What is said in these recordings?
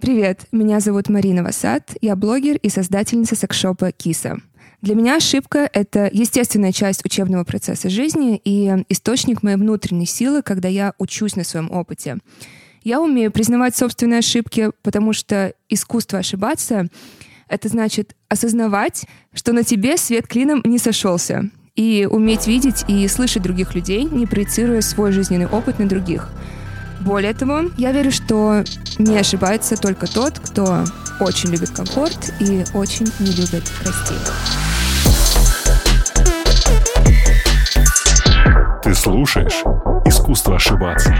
Привет, меня зовут Марина Васад, я блогер и создательница секшопа Киса. Для меня ошибка — это естественная часть учебного процесса жизни и источник моей внутренней силы, когда я учусь на своем опыте. Я умею признавать собственные ошибки, потому что искусство ошибаться — это значит осознавать, что на тебе свет клином не сошелся, и уметь видеть и слышать других людей, не проецируя свой жизненный опыт на других — более того, я верю, что не ошибается только тот, кто очень любит комфорт и очень не любит расти. Ты слушаешь «Искусство ошибаться».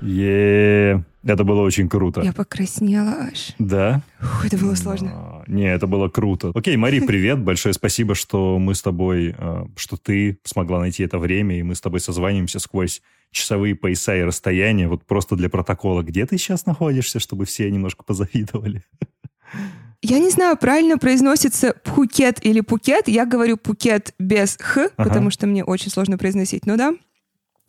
Е, это было очень круто. Я покраснела аж. Да? Фу, это было сложно. Не, это было круто. Окей, Мари, привет. Большое спасибо, что мы с тобой, э, что ты смогла найти это время, и мы с тобой созваниваемся сквозь часовые пояса и расстояния. Вот просто для протокола, где ты сейчас находишься, чтобы все немножко позавидовали? Я не знаю, правильно произносится Пхукет или Пукет. Я говорю Пукет без Х, ага. потому что мне очень сложно произносить. Ну да.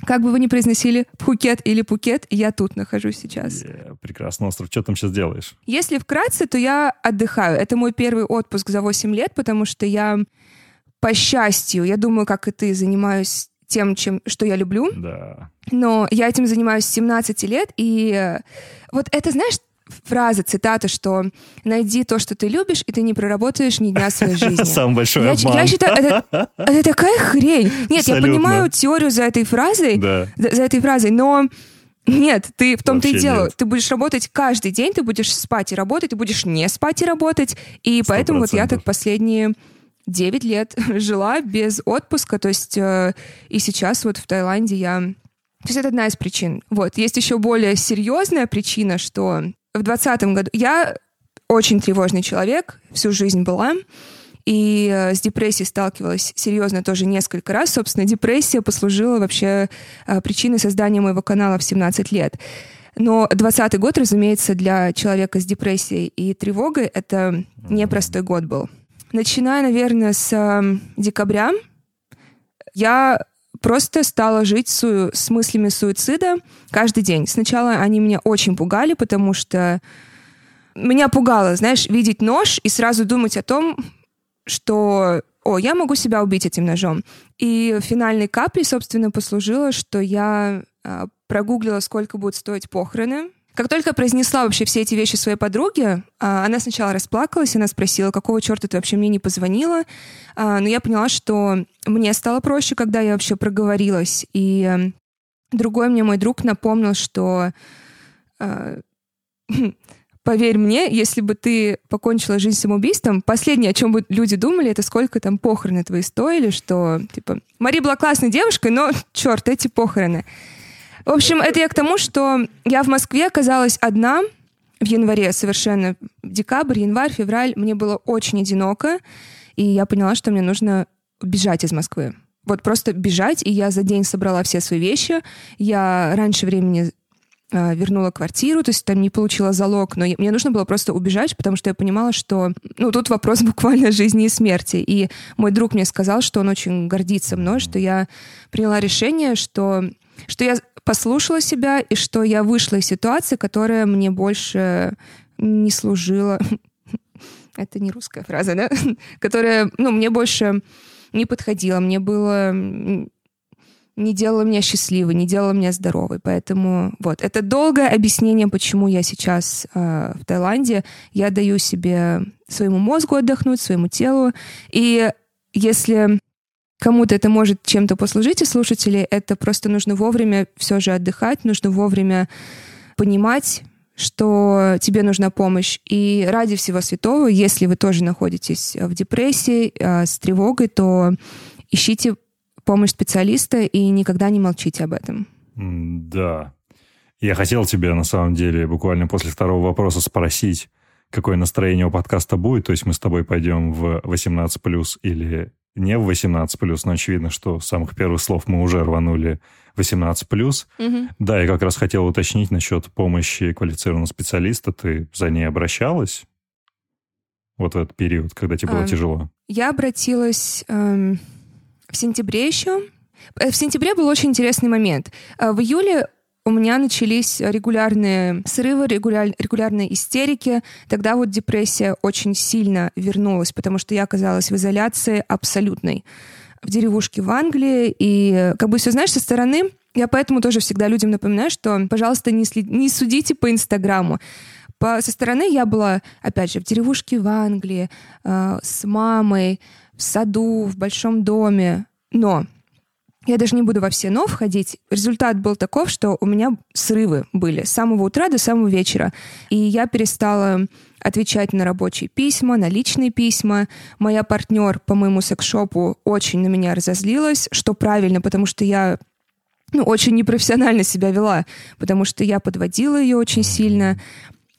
Как бы вы ни произносили Пхукет или Пукет, я тут нахожусь сейчас. Yeah, прекрасно, остров. Что там сейчас делаешь? Если вкратце, то я отдыхаю. Это мой первый отпуск за 8 лет, потому что я, по счастью, я думаю, как и ты, занимаюсь тем, чем, что я люблю. Да. Но я этим занимаюсь с 17 лет, и э, вот это, знаешь, фраза, цитата, что «найди то, что ты любишь, и ты не проработаешь ни дня своей жизни». Самый большой я, обман. Я считаю, это, это такая хрень. Нет, Абсолютно. я понимаю теорию за этой фразой, да. за этой фразой, но нет, ты в том-то и дело. Нет. Ты будешь работать каждый день, ты будешь спать и работать, ты будешь не спать и работать. И 100%. поэтому вот я так последние 9 лет жила без отпуска. То есть э, и сейчас вот в Таиланде я... То есть это одна из причин. Вот. Есть еще более серьезная причина, что в двадцатом году я очень тревожный человек, всю жизнь была. И э, с депрессией сталкивалась серьезно тоже несколько раз. Собственно, депрессия послужила вообще э, причиной создания моего канала в 17 лет. Но 20 год, разумеется, для человека с депрессией и тревогой это непростой год был. Начиная, наверное, с э, декабря я просто стала жить су- с мыслями суицида каждый день. Сначала они меня очень пугали, потому что меня пугало, знаешь, видеть нож и сразу думать о том, что о, я могу себя убить этим ножом. И финальной каплей, собственно, послужило, что я э, прогуглила, сколько будут стоить похороны как только произнесла вообще все эти вещи своей подруге, а, она сначала расплакалась, она спросила, какого черта ты вообще мне не позвонила. А, но я поняла, что мне стало проще, когда я вообще проговорилась. И эм, другой мне мой друг напомнил, что а, поверь мне, если бы ты покончила жизнь самоубийством, последнее, о чем бы люди думали, это сколько там похороны твои стоили, что, типа, Мария была классной девушкой, но, черт, эти похороны. В общем, это я к тому, что я в Москве оказалась одна в январе совершенно. Декабрь, январь, февраль. Мне было очень одиноко. И я поняла, что мне нужно бежать из Москвы. Вот просто бежать. И я за день собрала все свои вещи. Я раньше времени э, вернула квартиру, то есть там не получила залог, но мне нужно было просто убежать, потому что я понимала, что, ну, тут вопрос буквально жизни и смерти. И мой друг мне сказал, что он очень гордится мной, что я приняла решение, что, что я послушала себя, и что я вышла из ситуации, которая мне больше не служила. Это не русская фраза, да? Которая, ну, мне больше не подходила, мне было не делала меня счастливой, не делала меня здоровой. Поэтому вот, это долгое объяснение, почему я сейчас э, в Таиланде. Я даю себе своему мозгу отдохнуть, своему телу. И если кому-то это может чем-то послужить, и слушатели, это просто нужно вовремя все же отдыхать, нужно вовремя понимать, что тебе нужна помощь. И ради всего святого, если вы тоже находитесь в депрессии, э, с тревогой, то ищите помощь специалиста и никогда не молчите об этом. Да. Я хотел тебя, на самом деле, буквально после второго вопроса спросить, какое настроение у подкаста будет. То есть мы с тобой пойдем в 18+, или не в 18 плюс, но очевидно, что с самых первых слов мы уже рванули 18 плюс. Угу. Да, я как раз хотел уточнить насчет помощи квалифицированного специалиста. Ты за ней обращалась? Вот в этот период, когда тебе было эм, тяжело? Я обратилась эм, в сентябре еще. Э, в сентябре был очень интересный момент. Э, в июле у меня начались регулярные срывы, регуляр, регулярные истерики. Тогда вот депрессия очень сильно вернулась, потому что я оказалась в изоляции абсолютной в деревушке в Англии. И как бы все знаешь со стороны, я поэтому тоже всегда людям напоминаю, что, пожалуйста, не, след... не судите по Инстаграму. По... Со стороны я была, опять же, в деревушке в Англии, э, с мамой, в саду, в большом доме. Но я даже не буду во все но входить. Результат был таков, что у меня срывы были с самого утра до самого вечера. И я перестала отвечать на рабочие письма, на личные письма. Моя партнер по моему секшопу очень на меня разозлилась, что правильно, потому что я ну, очень непрофессионально себя вела, потому что я подводила ее очень сильно.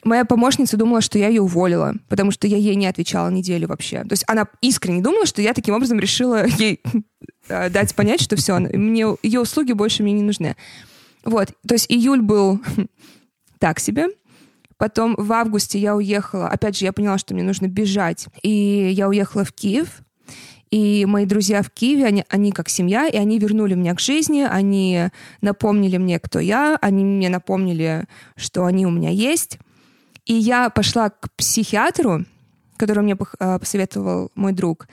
Моя помощница думала, что я ее уволила, потому что я ей не отвечала неделю вообще. То есть она искренне думала, что я таким образом решила ей э, дать понять, что все, мне ее услуги больше мне не нужны. Вот, то есть июль был так себе. Потом в августе я уехала, опять же, я поняла, что мне нужно бежать, и я уехала в Киев, и мои друзья в Киеве, они, они как семья, и они вернули меня к жизни, они напомнили мне, кто я, они мне напомнили, что они у меня есть. И я пошла к психиатру, который мне а, посоветовал мой друг,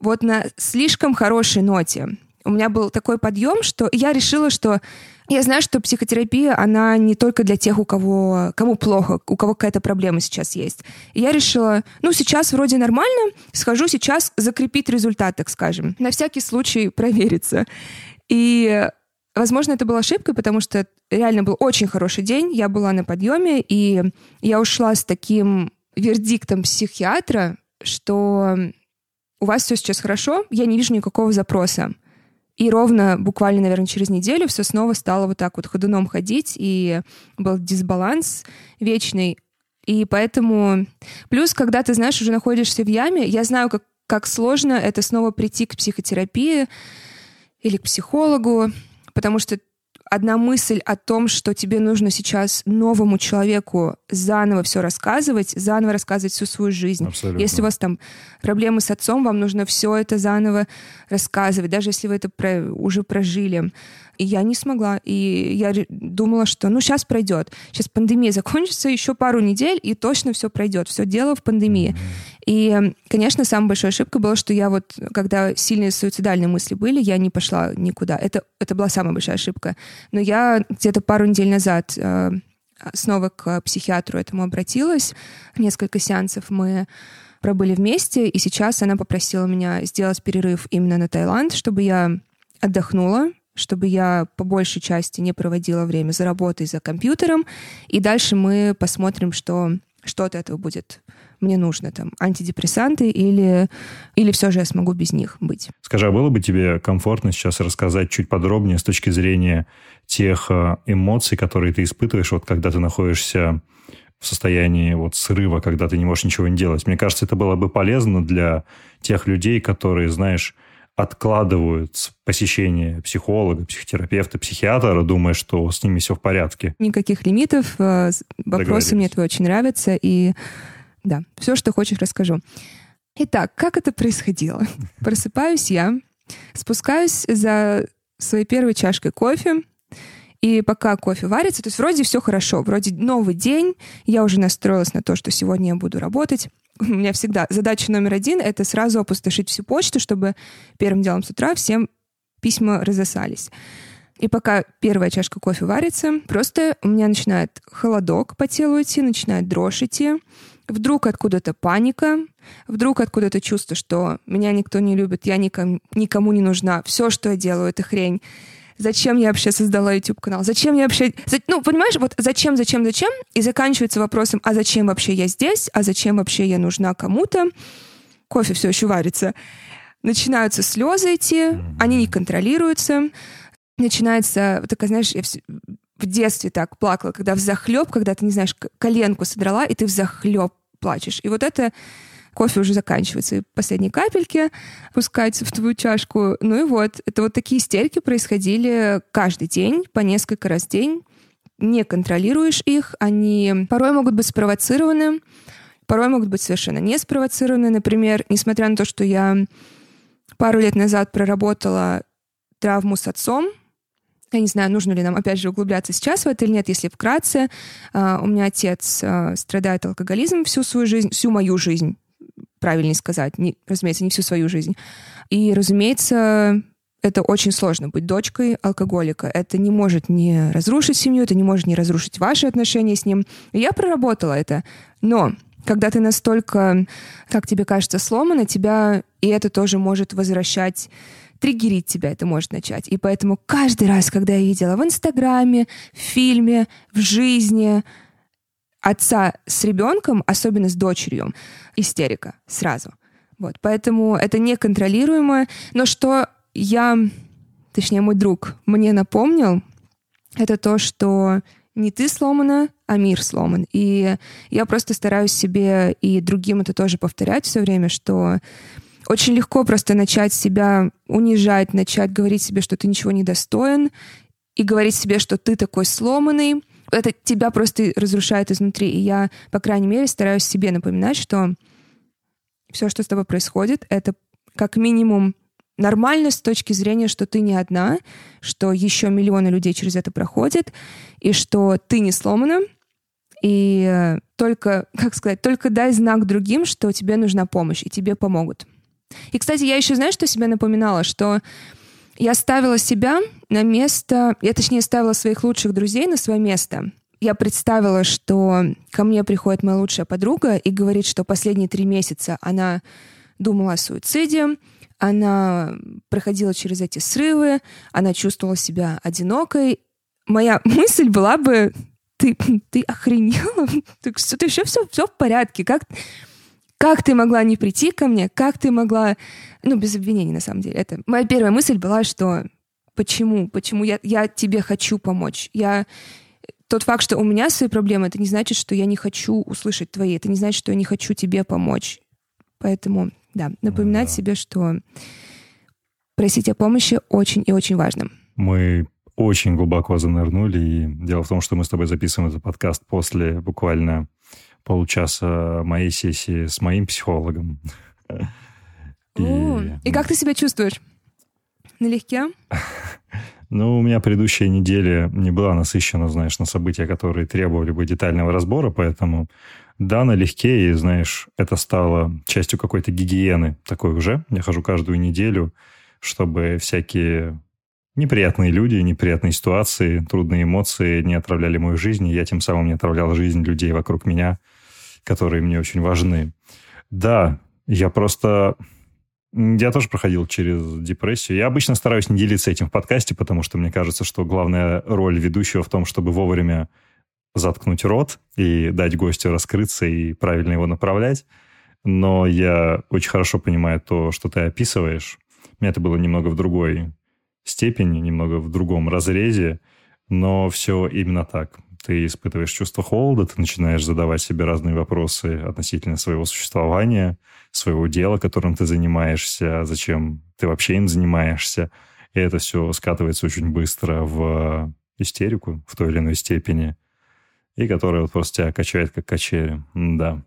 вот на слишком хорошей ноте. У меня был такой подъем, что я решила, что я знаю, что психотерапия, она не только для тех, у кого, кому плохо, у кого какая-то проблема сейчас есть. И я решила, ну, сейчас вроде нормально, схожу сейчас закрепить результат, так скажем. На всякий случай провериться. И Возможно, это была ошибкой, потому что реально был очень хороший день, я была на подъеме, и я ушла с таким вердиктом психиатра, что у вас все сейчас хорошо, я не вижу никакого запроса. И ровно, буквально, наверное, через неделю все снова стало вот так вот ходуном ходить, и был дисбаланс вечный. И поэтому... Плюс, когда ты, знаешь, уже находишься в яме, я знаю, как, как сложно это снова прийти к психотерапии или к психологу, потому что одна мысль о том, что тебе нужно сейчас новому человеку заново все рассказывать, заново рассказывать всю свою жизнь. Абсолютно. Если у вас там проблемы с отцом, вам нужно все это заново рассказывать, даже если вы это про, уже прожили. И я не смогла. И я думала, что ну сейчас пройдет. Сейчас пандемия закончится, еще пару недель, и точно все пройдет. Все дело в пандемии. И, конечно, самая большая ошибка была, что я вот, когда сильные суицидальные мысли были, я не пошла никуда. Это, это была самая большая ошибка. Но я где-то пару недель назад э, снова к психиатру этому обратилась. Несколько сеансов мы пробыли вместе, и сейчас она попросила меня сделать перерыв именно на Таиланд, чтобы я отдохнула, чтобы я по большей части не проводила время за работой, за компьютером. И дальше мы посмотрим, что, что от этого будет мне нужно, там, антидепрессанты или, или все же я смогу без них быть. Скажи, а было бы тебе комфортно сейчас рассказать чуть подробнее с точки зрения тех э, эмоций, которые ты испытываешь, вот когда ты находишься в состоянии вот срыва, когда ты не можешь ничего не делать. Мне кажется, это было бы полезно для тех людей, которые, знаешь, откладывают посещение психолога, психотерапевта, психиатра, думая, что с ними все в порядке. Никаких лимитов. Э, вопросы мне твои очень нравятся. И да, все, что хочешь, расскажу. Итак, как это происходило? Просыпаюсь я, спускаюсь за своей первой чашкой кофе, и пока кофе варится, то есть вроде все хорошо, вроде новый день, я уже настроилась на то, что сегодня я буду работать. У меня всегда задача номер один — это сразу опустошить всю почту, чтобы первым делом с утра всем письма разосались. И пока первая чашка кофе варится, просто у меня начинает холодок по телу идти, начинает дрожь идти. Вдруг откуда-то паника, вдруг откуда-то чувство, что меня никто не любит, я никому, никому не нужна, все, что я делаю, это хрень зачем я вообще создала YouTube-канал, зачем я вообще... Ну, понимаешь, вот зачем, зачем, зачем, и заканчивается вопросом, а зачем вообще я здесь, а зачем вообще я нужна кому-то. Кофе все еще варится. Начинаются слезы идти, они не контролируются. Начинается, такая, знаешь, я в детстве так плакала, когда в захлеб, когда ты, не знаешь, коленку содрала, и ты в захлеб плачешь. И вот это кофе уже заканчивается, и последние капельки пускаются в твою чашку. Ну и вот, это вот такие истерики происходили каждый день, по несколько раз в день. Не контролируешь их, они порой могут быть спровоцированы, порой могут быть совершенно не спровоцированы. Например, несмотря на то, что я пару лет назад проработала травму с отцом. Я не знаю, нужно ли нам, опять же, углубляться сейчас в это или нет, если вкратце. А, у меня отец а, страдает алкоголизмом всю свою жизнь, всю мою жизнь, правильнее сказать, не, разумеется, не всю свою жизнь. И, разумеется, это очень сложно быть дочкой алкоголика. Это не может не разрушить семью, это не может не разрушить ваши отношения с ним. И я проработала это. Но когда ты настолько, как тебе кажется, сломана, тебя и это тоже может возвращать триггерить тебя это может начать. И поэтому каждый раз, когда я видела в Инстаграме, в фильме, в жизни отца с ребенком, особенно с дочерью, истерика сразу. Вот, поэтому это неконтролируемо. Но что я, точнее мой друг, мне напомнил, это то, что не ты сломана, а мир сломан. И я просто стараюсь себе и другим это тоже повторять все время, что очень легко просто начать себя унижать, начать говорить себе, что ты ничего не достоин, и говорить себе, что ты такой сломанный. Это тебя просто разрушает изнутри. И я, по крайней мере, стараюсь себе напоминать, что все, что с тобой происходит, это как минимум нормально с точки зрения, что ты не одна, что еще миллионы людей через это проходят, и что ты не сломана, и э, только, как сказать, только дай знак другим, что тебе нужна помощь, и тебе помогут. И, кстати, я еще, знаешь, что себе напоминала? Что я ставила себя на место, я точнее ставила своих лучших друзей на свое место. Я представила, что ко мне приходит моя лучшая подруга и говорит, что последние три месяца она думала о суициде, она проходила через эти срывы, она чувствовала себя одинокой. Моя мысль была бы, ты, ты охренела? Ты, ты еще все, все в порядке. Как, как ты могла не прийти ко мне? Как ты могла... Ну, без обвинений, на самом деле. Это моя первая мысль была, что почему? Почему я, я тебе хочу помочь? Я... Тот факт, что у меня свои проблемы, это не значит, что я не хочу услышать твои. Это не значит, что я не хочу тебе помочь. Поэтому, да, напоминать да. себе, что просить о помощи очень и очень важно. Мы очень глубоко занырнули. И дело в том, что мы с тобой записываем этот подкаст после буквально полчаса моей сессии с моим психологом. И, и как ты себя чувствуешь? Налегке? Ну, у меня предыдущая неделя не была насыщена, знаешь, на события, которые требовали бы детального разбора, поэтому да, налегке, и, знаешь, это стало частью какой-то гигиены такой уже. Я хожу каждую неделю, чтобы всякие неприятные люди, неприятные ситуации, трудные эмоции не отравляли мою жизнь, и я тем самым не отравлял жизнь людей вокруг меня, которые мне очень важны. Да, я просто... Я тоже проходил через депрессию. Я обычно стараюсь не делиться этим в подкасте, потому что мне кажется, что главная роль ведущего в том, чтобы вовремя заткнуть рот и дать гостю раскрыться и правильно его направлять. Но я очень хорошо понимаю то, что ты описываешь. У меня это было немного в другой степени, немного в другом разрезе, но все именно так ты испытываешь чувство холода, ты начинаешь задавать себе разные вопросы относительно своего существования, своего дела, которым ты занимаешься, зачем ты вообще им занимаешься. И это все скатывается очень быстро в истерику в той или иной степени, и которая вот просто тебя качает как качели. Да.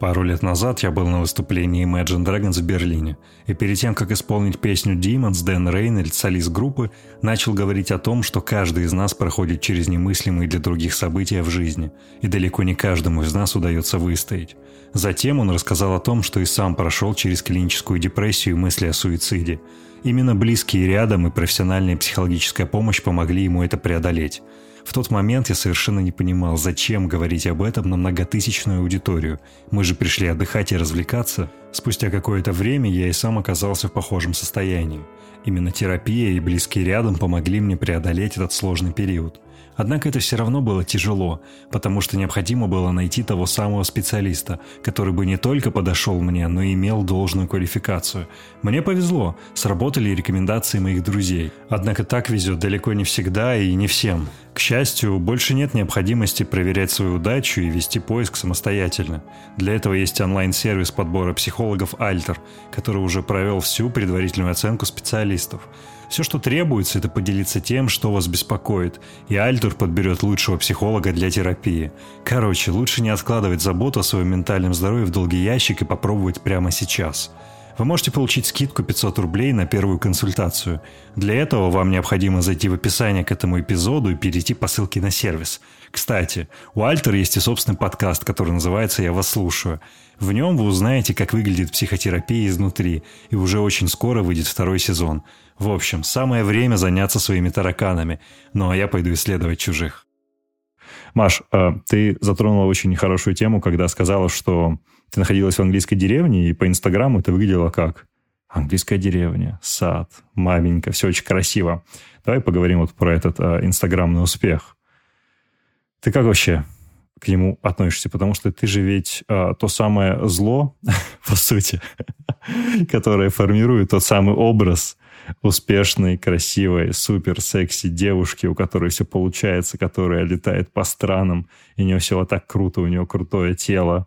Пару лет назад я был на выступлении Imagine Dragons в Берлине, и перед тем, как исполнить песню Demons, Дэн Рейнольд, солист группы, начал говорить о том, что каждый из нас проходит через немыслимые для других события в жизни, и далеко не каждому из нас удается выстоять. Затем он рассказал о том, что и сам прошел через клиническую депрессию и мысли о суициде. Именно близкие рядом и профессиональная психологическая помощь помогли ему это преодолеть. В тот момент я совершенно не понимал, зачем говорить об этом на многотысячную аудиторию. Мы же пришли отдыхать и развлекаться. Спустя какое-то время я и сам оказался в похожем состоянии. Именно терапия и близкие рядом помогли мне преодолеть этот сложный период. Однако это все равно было тяжело, потому что необходимо было найти того самого специалиста, который бы не только подошел мне, но и имел должную квалификацию. Мне повезло, сработали рекомендации моих друзей. Однако так везет далеко не всегда и не всем. К счастью, больше нет необходимости проверять свою удачу и вести поиск самостоятельно. Для этого есть онлайн-сервис подбора психологов Альтер, который уже провел всю предварительную оценку специалистов. Все, что требуется, это поделиться тем, что вас беспокоит, и Альтур подберет лучшего психолога для терапии. Короче, лучше не откладывать заботу о своем ментальном здоровье в долгий ящик и попробовать прямо сейчас. вы можете получить скидку 500 рублей на первую консультацию. Для этого вам необходимо зайти в описание к этому эпизоду и перейти по ссылке на сервис. Кстати, у Альтер есть и собственный подкаст, который называется «Я вас слушаю». В нем вы узнаете, как выглядит психотерапия изнутри, и уже очень скоро выйдет второй сезон. В общем, самое время заняться своими тараканами. Ну а я пойду исследовать чужих. Маш, э, ты затронула очень нехорошую тему, когда сказала, что ты находилась в английской деревне, и по Инстаграму это выглядело как английская деревня, сад, маменька, все очень красиво. Давай поговорим вот про этот э, инстаграмный успех. Ты как вообще к нему относишься? Потому что ты же ведь э, то самое зло, по сути, которое формирует тот самый образ успешной, красивой, супер секси девушки, у которой все получается, которая летает по странам, и у нее все вот так круто, у нее крутое тело,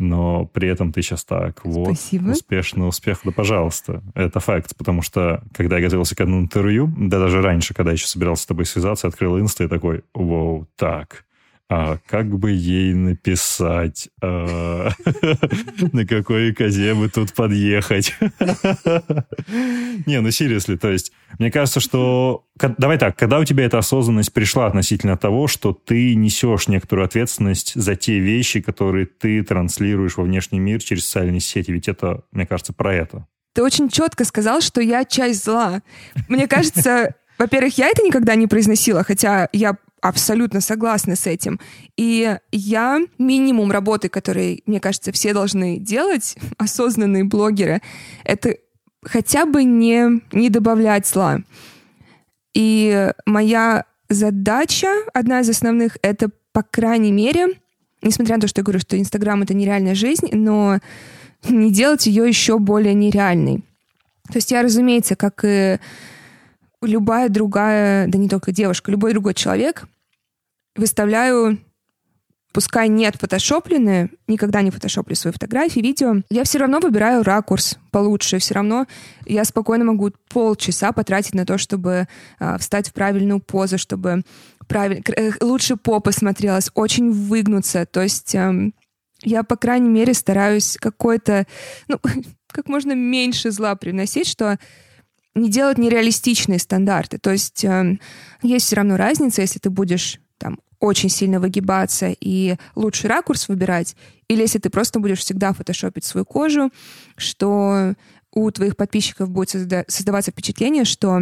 но при этом ты сейчас так, вот, Спасибо. успешный успех, да пожалуйста. Это факт, потому что, когда я готовился к одному интервью, да даже раньше, когда я еще собирался с тобой связаться, открыл инста и такой, вау, так, а как бы ей написать, а, на какой козе бы тут подъехать. Не, ну серьезно, то есть, мне кажется, что... Давай так, когда у тебя эта осознанность пришла относительно того, что ты несешь некоторую ответственность за те вещи, которые ты транслируешь во внешний мир через социальные сети, ведь это, мне кажется, про это. Ты очень четко сказал, что я часть зла. Мне кажется, во-первых, я это никогда не произносила, хотя я абсолютно согласна с этим. И я минимум работы, который, мне кажется, все должны делать, осознанные блогеры, это хотя бы не, не добавлять зла. И моя задача, одна из основных, это, по крайней мере, несмотря на то, что я говорю, что Инстаграм — это нереальная жизнь, но не делать ее еще более нереальной. То есть я, разумеется, как и любая другая, да не только девушка, любой другой человек, выставляю, пускай нет фотошопленные, никогда не фотошоплю свои фотографии, видео, я все равно выбираю ракурс получше, все равно я спокойно могу полчаса потратить на то, чтобы э, встать в правильную позу, чтобы правильно, э, лучше попа смотрелась, очень выгнуться, то есть э, я, по крайней мере, стараюсь какой-то, ну, как можно меньше зла приносить, что не делать нереалистичные стандарты. То есть э, есть все равно разница, если ты будешь там очень сильно выгибаться и лучший ракурс выбирать, или если ты просто будешь всегда фотошопить свою кожу, что у твоих подписчиков будет созда- создаваться впечатление, что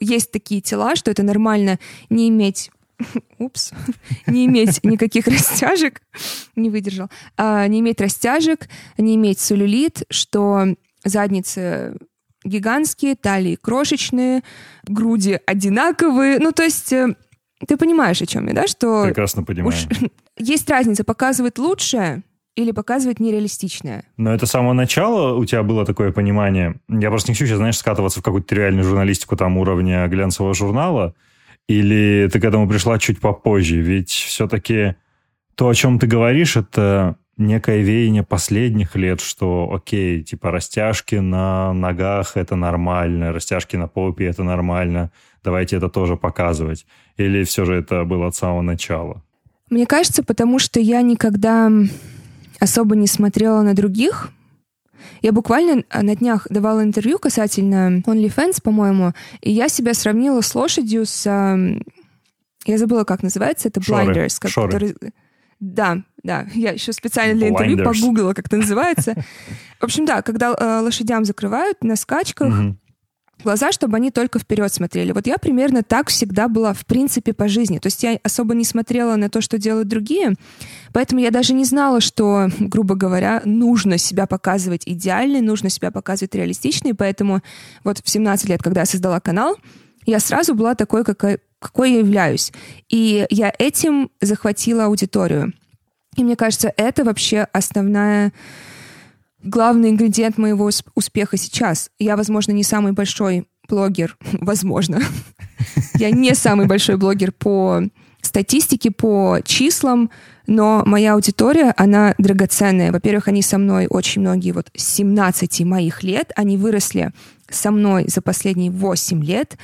есть такие тела, что это нормально не иметь упс, не иметь никаких растяжек, не выдержал, а, не иметь растяжек, не иметь целлюлит, что задницы гигантские, талии крошечные, груди одинаковые. Ну, то есть э, ты понимаешь, о чем я, да? Что Прекрасно понимаю. Уж есть разница показывать лучшее или показывать нереалистичное. Но это с самого начала у тебя было такое понимание. Я просто не хочу сейчас, знаешь, скатываться в какую-то реальную журналистику там уровня глянцевого журнала. Или ты к этому пришла чуть попозже? Ведь все-таки то, о чем ты говоришь, это некое веяние последних лет, что, окей, типа растяжки на ногах — это нормально, растяжки на попе — это нормально, давайте это тоже показывать. Или все же это было от самого начала? Мне кажется, потому что я никогда особо не смотрела на других. Я буквально на днях давала интервью касательно OnlyFans, по-моему, и я себя сравнила с лошадью с... Я забыла, как называется, это Шоры. blinders. Как, Шоры. Который... Да, да, я еще специально для интервью Blinders. погуглила, как это называется. В общем, да, когда э, лошадям закрывают на скачках, глаза, чтобы они только вперед смотрели. Вот я примерно так всегда была, в принципе, по жизни. То есть я особо не смотрела на то, что делают другие, поэтому я даже не знала, что, грубо говоря, нужно себя показывать идеально, нужно себя показывать реалистично, и поэтому вот в 17 лет, когда я создала канал, я сразу была такой, какой, какой я являюсь. И я этим захватила аудиторию. И мне кажется, это вообще основная главный ингредиент моего успеха сейчас. Я, возможно, не самый большой блогер, возможно. Я не самый большой блогер по статистике, по числам, но моя аудитория, она драгоценная. Во-первых, они со мной очень многие, вот с 17 моих лет, они выросли со мной за последние 8 лет.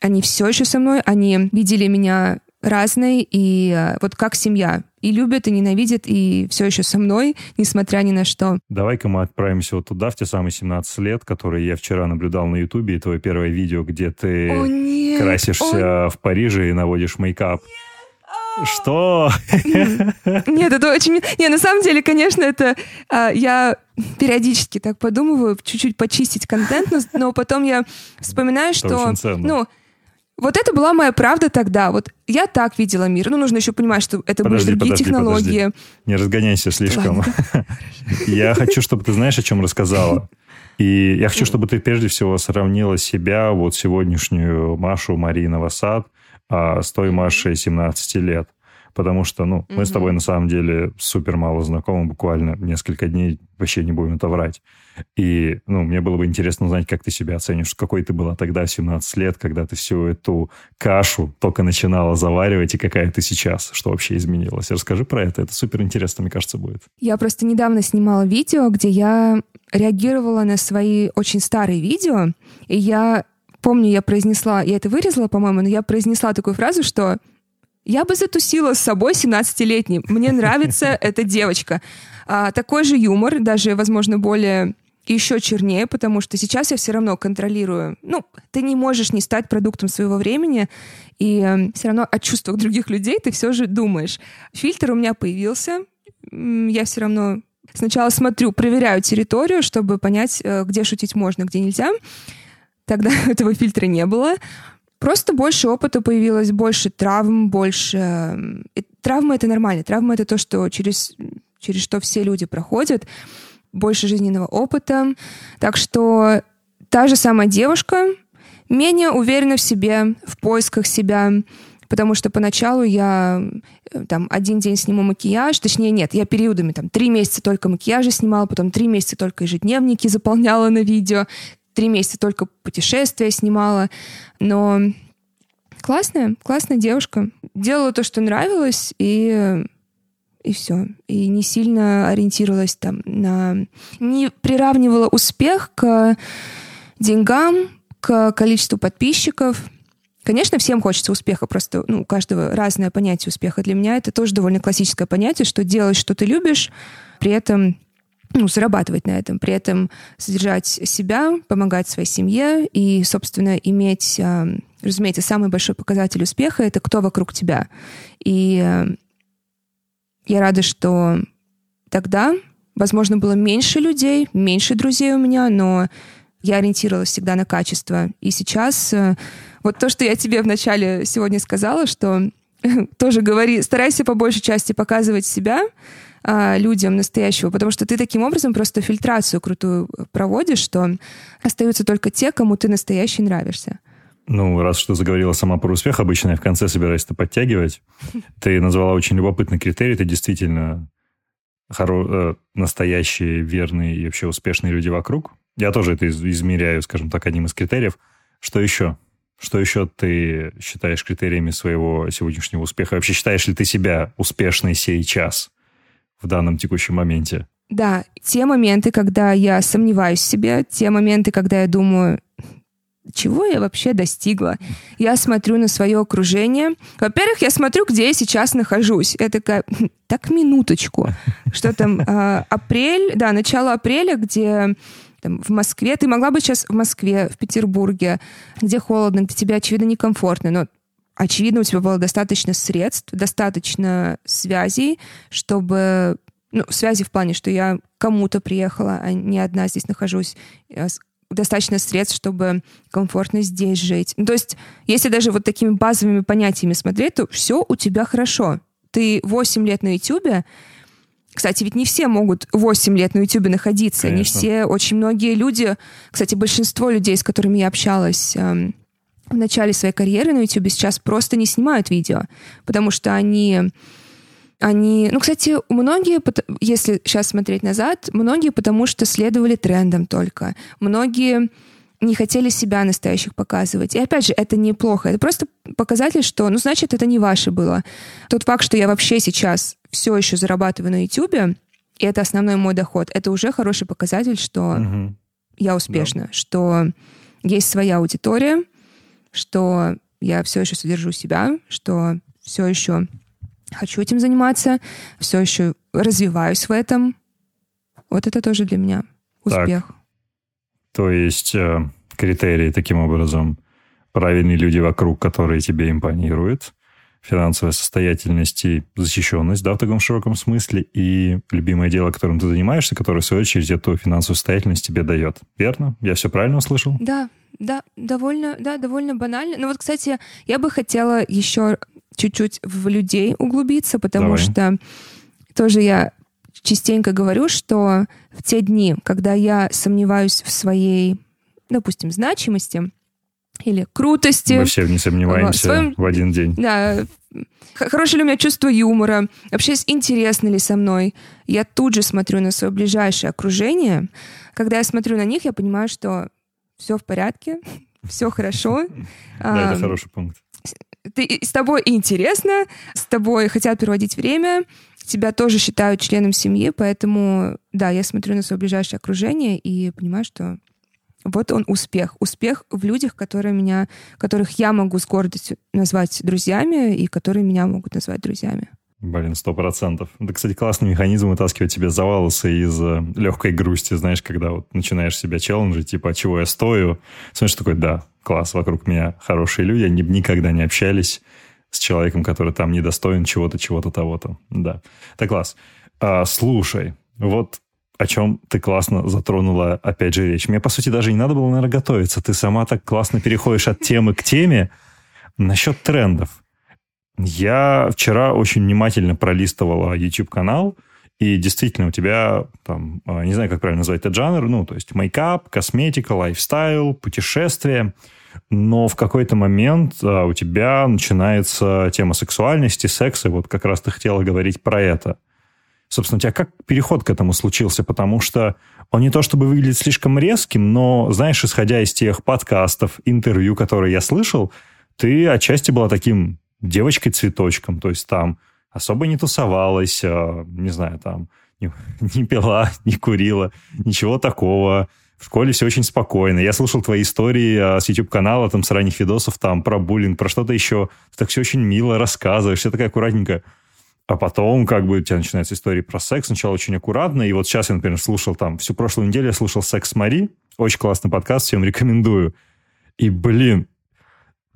Они все еще со мной, они видели меня разной, и э, вот как семья. И любят, и ненавидят, и все еще со мной, несмотря ни на что. Давай-ка мы отправимся вот туда, в те самые 17 лет, которые я вчера наблюдал на Ютубе, и твое первое видео, где ты О, нет. красишься О... в Париже и наводишь мейкап. Нет. Что? Нет, это очень... Не, на самом деле, конечно, это... А, я периодически так подумываю, чуть-чуть почистить контент, но, но потом я вспоминаю, что... Ну, вот это была моя правда тогда. Вот я так видела мир. Ну, нужно еще понимать, что это подожди, были другие подожди, технологии. Подожди. Не разгоняйся слишком. Я хочу, чтобы ты знаешь, о чем рассказала. И я хочу, чтобы ты прежде всего сравнила себя, вот сегодняшнюю Машу Марии Новосад, а с той Машей 17 лет. Потому что, ну, мы с тобой на самом деле супер мало знакомы, буквально несколько дней, вообще не будем это врать. И, ну, мне было бы интересно узнать, как ты себя оценишь, какой ты была тогда, 17 лет, когда ты всю эту кашу только начинала заваривать, и какая ты сейчас, что вообще изменилось. Расскажи про это, это супер интересно, мне кажется, будет. Я просто недавно снимала видео, где я реагировала на свои очень старые видео, и я помню, я произнесла, я это вырезала, по-моему, но я произнесла такую фразу, что я бы затусила с собой 17-летней. Мне нравится эта девочка. А, такой же юмор, даже, возможно, более еще чернее, потому что сейчас я все равно контролирую. Ну, ты не можешь не стать продуктом своего времени, и э, все равно о чувствах других людей ты все же думаешь. Фильтр у меня появился. Я все равно сначала смотрю, проверяю территорию, чтобы понять, э, где шутить можно, где нельзя. Тогда этого фильтра не было. Просто больше опыта появилось, больше травм, больше... И травмы — это нормально. Травмы — это то, что через, через что все люди проходят. Больше жизненного опыта. Так что та же самая девушка менее уверена в себе, в поисках себя, потому что поначалу я э, там один день сниму макияж, точнее нет, я периодами там три месяца только макияжи снимала, потом три месяца только ежедневники заполняла на видео, три месяца только путешествия снимала, но классная, классная девушка. Делала то, что нравилось, и и все. И не сильно ориентировалась там на... Не приравнивала успех к деньгам, к количеству подписчиков. Конечно, всем хочется успеха, просто ну, у каждого разное понятие успеха. Для меня это тоже довольно классическое понятие, что делать, что ты любишь, при этом ну, зарабатывать на этом, при этом содержать себя, помогать своей семье и, собственно, иметь, а, разумеется, самый большой показатель успеха — это кто вокруг тебя. И а, я рада, что тогда, возможно, было меньше людей, меньше друзей у меня, но я ориентировалась всегда на качество. И сейчас а, вот то, что я тебе вначале сегодня сказала, что тоже говори, старайся по большей части показывать себя, а, людям настоящего, потому что ты таким образом просто фильтрацию крутую проводишь, что остаются только те, кому ты настоящий нравишься. Ну, раз что заговорила сама про успех, обычно я в конце собираюсь это подтягивать. Ты назвала очень любопытный критерий, это действительно хоро... Э, настоящие, верные и вообще успешные люди вокруг. Я тоже это измеряю, скажем так, одним из критериев. Что еще? Что еще ты считаешь критериями своего сегодняшнего успеха? Вообще считаешь ли ты себя успешной сейчас? в данном текущем моменте. Да, те моменты, когда я сомневаюсь в себе, те моменты, когда я думаю, чего я вообще достигла? Я смотрю на свое окружение. Во-первых, я смотрю, где я сейчас нахожусь. Я такая, «Хм, так, минуточку. Что там, э, апрель, да, начало апреля, где там, в Москве, ты могла бы сейчас в Москве, в Петербурге, где холодно, где тебе, очевидно, некомфортно, но очевидно, у тебя было достаточно средств, достаточно связей, чтобы... Ну, связи в плане, что я кому-то приехала, а не одна здесь нахожусь. Достаточно средств, чтобы комфортно здесь жить. Ну, то есть, если даже вот такими базовыми понятиями смотреть, то все у тебя хорошо. Ты 8 лет на Ютубе, кстати, ведь не все могут 8 лет на Ютубе находиться. Конечно. Не все, очень многие люди, кстати, большинство людей, с которыми я общалась, эм, в начале своей карьеры на YouTube сейчас просто не снимают видео, потому что они они, ну, кстати, многие, если сейчас смотреть назад, многие потому что следовали трендам только. Многие не хотели себя настоящих показывать. И опять же, это неплохо. Это просто показатель, что, ну, значит, это не ваше было. Тот факт, что я вообще сейчас все еще зарабатываю на YouTube, и это основной мой доход, это уже хороший показатель, что угу. я успешна, да. что есть своя аудитория, что я все еще содержу себя, что все еще хочу этим заниматься, все еще развиваюсь в этом. Вот это тоже для меня успех. Так. То есть э, критерии таким образом правильные люди вокруг, которые тебе импонируют, финансовая состоятельность и защищенность, да, в таком широком смысле, и любимое дело, которым ты занимаешься, которое, в свою очередь, эту финансовую состоятельность тебе дает. Верно? Я все правильно услышал? Да, да, довольно, да, довольно банально. Но вот, кстати, я бы хотела еще чуть-чуть в людей углубиться, потому Давай. что тоже я частенько говорю, что в те дни, когда я сомневаюсь в своей, допустим, значимости или крутости... Мы все не сомневаемся в, своем, в один день. Да, хорошее ли у меня чувство юмора, вообще интересно ли со мной. Я тут же смотрю на свое ближайшее окружение. Когда я смотрю на них, я понимаю, что все в порядке, все хорошо. Да, это хороший пункт ты, с тобой интересно, с тобой хотят проводить время, тебя тоже считают членом семьи, поэтому, да, я смотрю на свое ближайшее окружение и понимаю, что вот он успех. Успех в людях, которые меня, которых я могу с гордостью назвать друзьями и которые меня могут назвать друзьями. Блин, сто процентов. Это, кстати, классный механизм вытаскивать тебе за волосы из э, легкой грусти, знаешь, когда вот начинаешь себя челленджить, типа, от чего я стою. Смотришь, такой, да, класс, вокруг меня хорошие люди, они никогда не общались с человеком, который там недостоин чего-то, чего-то, того-то. Да. Так, класс. А, слушай, вот о чем ты классно затронула, опять же, речь. Мне, по сути, даже не надо было, наверное, готовиться. Ты сама так классно переходишь от темы к теме. Насчет трендов. Я вчера очень внимательно пролистывала YouTube-канал, и действительно у тебя, там, а, не знаю, как правильно назвать этот жанр, ну, то есть мейкап, косметика, lifestyle, путешествия, но в какой-то момент а, у тебя начинается тема сексуальности, секса, вот как раз ты хотела говорить про это. Собственно, у тебя как переход к этому случился? Потому что он не то чтобы выглядит слишком резким, но, знаешь, исходя из тех подкастов, интервью, которые я слышал, ты отчасти была таким девочкой-цветочком, то есть там особо не тусовалась, а, не знаю, там не, не пила, не курила, ничего такого. В школе все очень спокойно. Я слушал твои истории а, с YouTube-канала, там, с ранних видосов, там, про буллинг, про что-то еще. Ты так все очень мило рассказываешь, все такая аккуратненькая. А потом, как бы, у тебя начинается история про секс. Сначала очень аккуратно. И вот сейчас я, например, слушал там, всю прошлую неделю я слушал «Секс Мари». Очень классный подкаст, всем рекомендую. И, блин,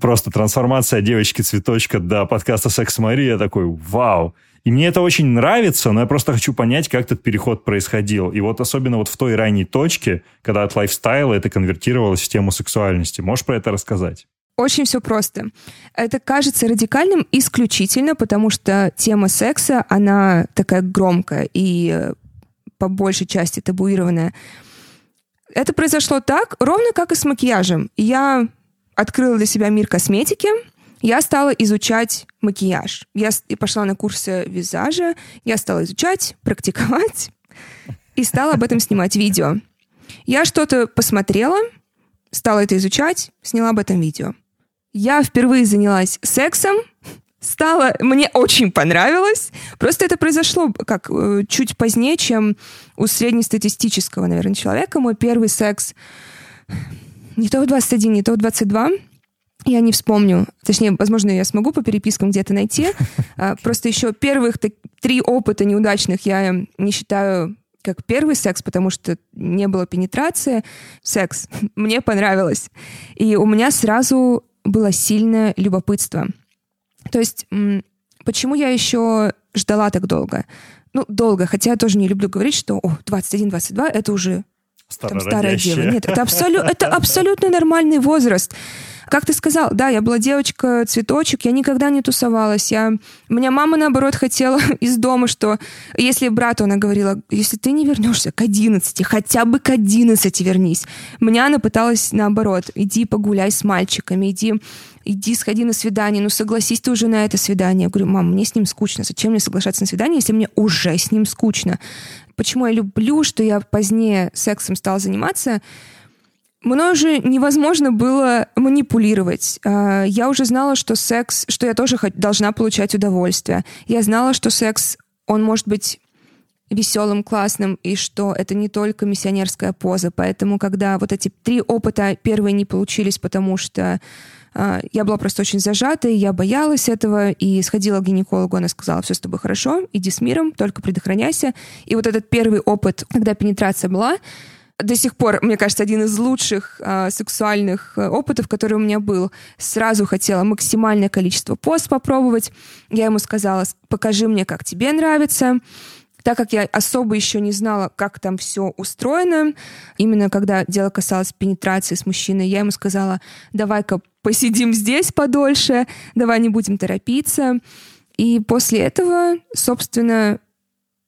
просто трансформация девочки-цветочка до подкаста «Секс Мария». Я такой, вау. И мне это очень нравится, но я просто хочу понять, как этот переход происходил. И вот особенно вот в той ранней точке, когда от лайфстайла это конвертировалось в тему сексуальности. Можешь про это рассказать? Очень все просто. Это кажется радикальным исключительно, потому что тема секса, она такая громкая и э, по большей части табуированная. Это произошло так, ровно как и с макияжем. Я открыла для себя мир косметики, я стала изучать макияж. Я пошла на курсы визажа, я стала изучать, практиковать и стала об этом снимать видео. Я что-то посмотрела, стала это изучать, сняла об этом видео. Я впервые занялась сексом, стало, мне очень понравилось. Просто это произошло как э, чуть позднее, чем у среднестатистического, наверное, человека. Мой первый секс не то в 21, не то в 22. Я не вспомню. Точнее, возможно, я смогу по перепискам где-то найти. А, просто еще первых три опыта неудачных я не считаю как первый секс, потому что не было пенетрации. Секс. Мне понравилось. И у меня сразу было сильное любопытство. То есть, почему я еще ждала так долго? Ну, долго, хотя я тоже не люблю говорить, что о, 21-22 это уже там старая дева. Нет, это, абсолю... это абсолютно нормальный возраст. Как ты сказал, да, я была девочка, цветочек, я никогда не тусовалась. Я... Меня мама, наоборот, хотела из дома, что если брату она говорила, если ты не вернешься к 11, хотя бы к 11 вернись. Меня она пыталась наоборот, иди погуляй с мальчиками, иди иди сходи на свидание, ну согласись ты уже на это свидание. Я говорю, мам, мне с ним скучно, зачем мне соглашаться на свидание, если мне уже с ним скучно? Почему я люблю, что я позднее сексом стала заниматься? Мною уже невозможно было манипулировать. А, я уже знала, что секс, что я тоже должна получать удовольствие. Я знала, что секс, он может быть веселым, классным, и что это не только миссионерская поза. Поэтому, когда вот эти три опыта первые не получились, потому что я была просто очень зажата, и я боялась этого, и сходила к гинекологу, она сказала, все с тобой хорошо, иди с миром, только предохраняйся. И вот этот первый опыт, когда пенетрация была, до сих пор, мне кажется, один из лучших э, сексуальных э, опытов, который у меня был. Сразу хотела максимальное количество пост попробовать. Я ему сказала, покажи мне, как тебе нравится. Так как я особо еще не знала, как там все устроено, именно когда дело касалось пенетрации с мужчиной, я ему сказала, давай-ка посидим здесь подольше, давай не будем торопиться. И после этого, собственно,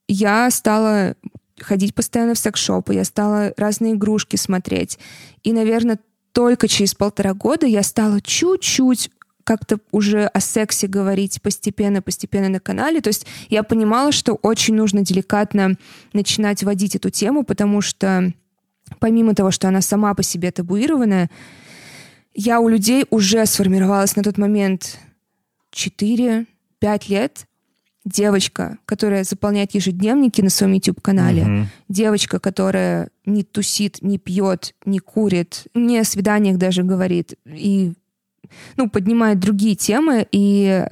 я стала ходить постоянно в секс-шопы, я стала разные игрушки смотреть. И, наверное, только через полтора года я стала чуть-чуть как-то уже о сексе говорить постепенно-постепенно на канале. То есть я понимала, что очень нужно деликатно начинать водить эту тему, потому что помимо того, что она сама по себе табуированная, я у людей уже сформировалась на тот момент 4-5 лет, девочка, которая заполняет ежедневники на своем YouTube-канале, mm-hmm. девочка, которая не тусит, не пьет, не курит, не о свиданиях даже говорит, и ну, поднимает другие темы, и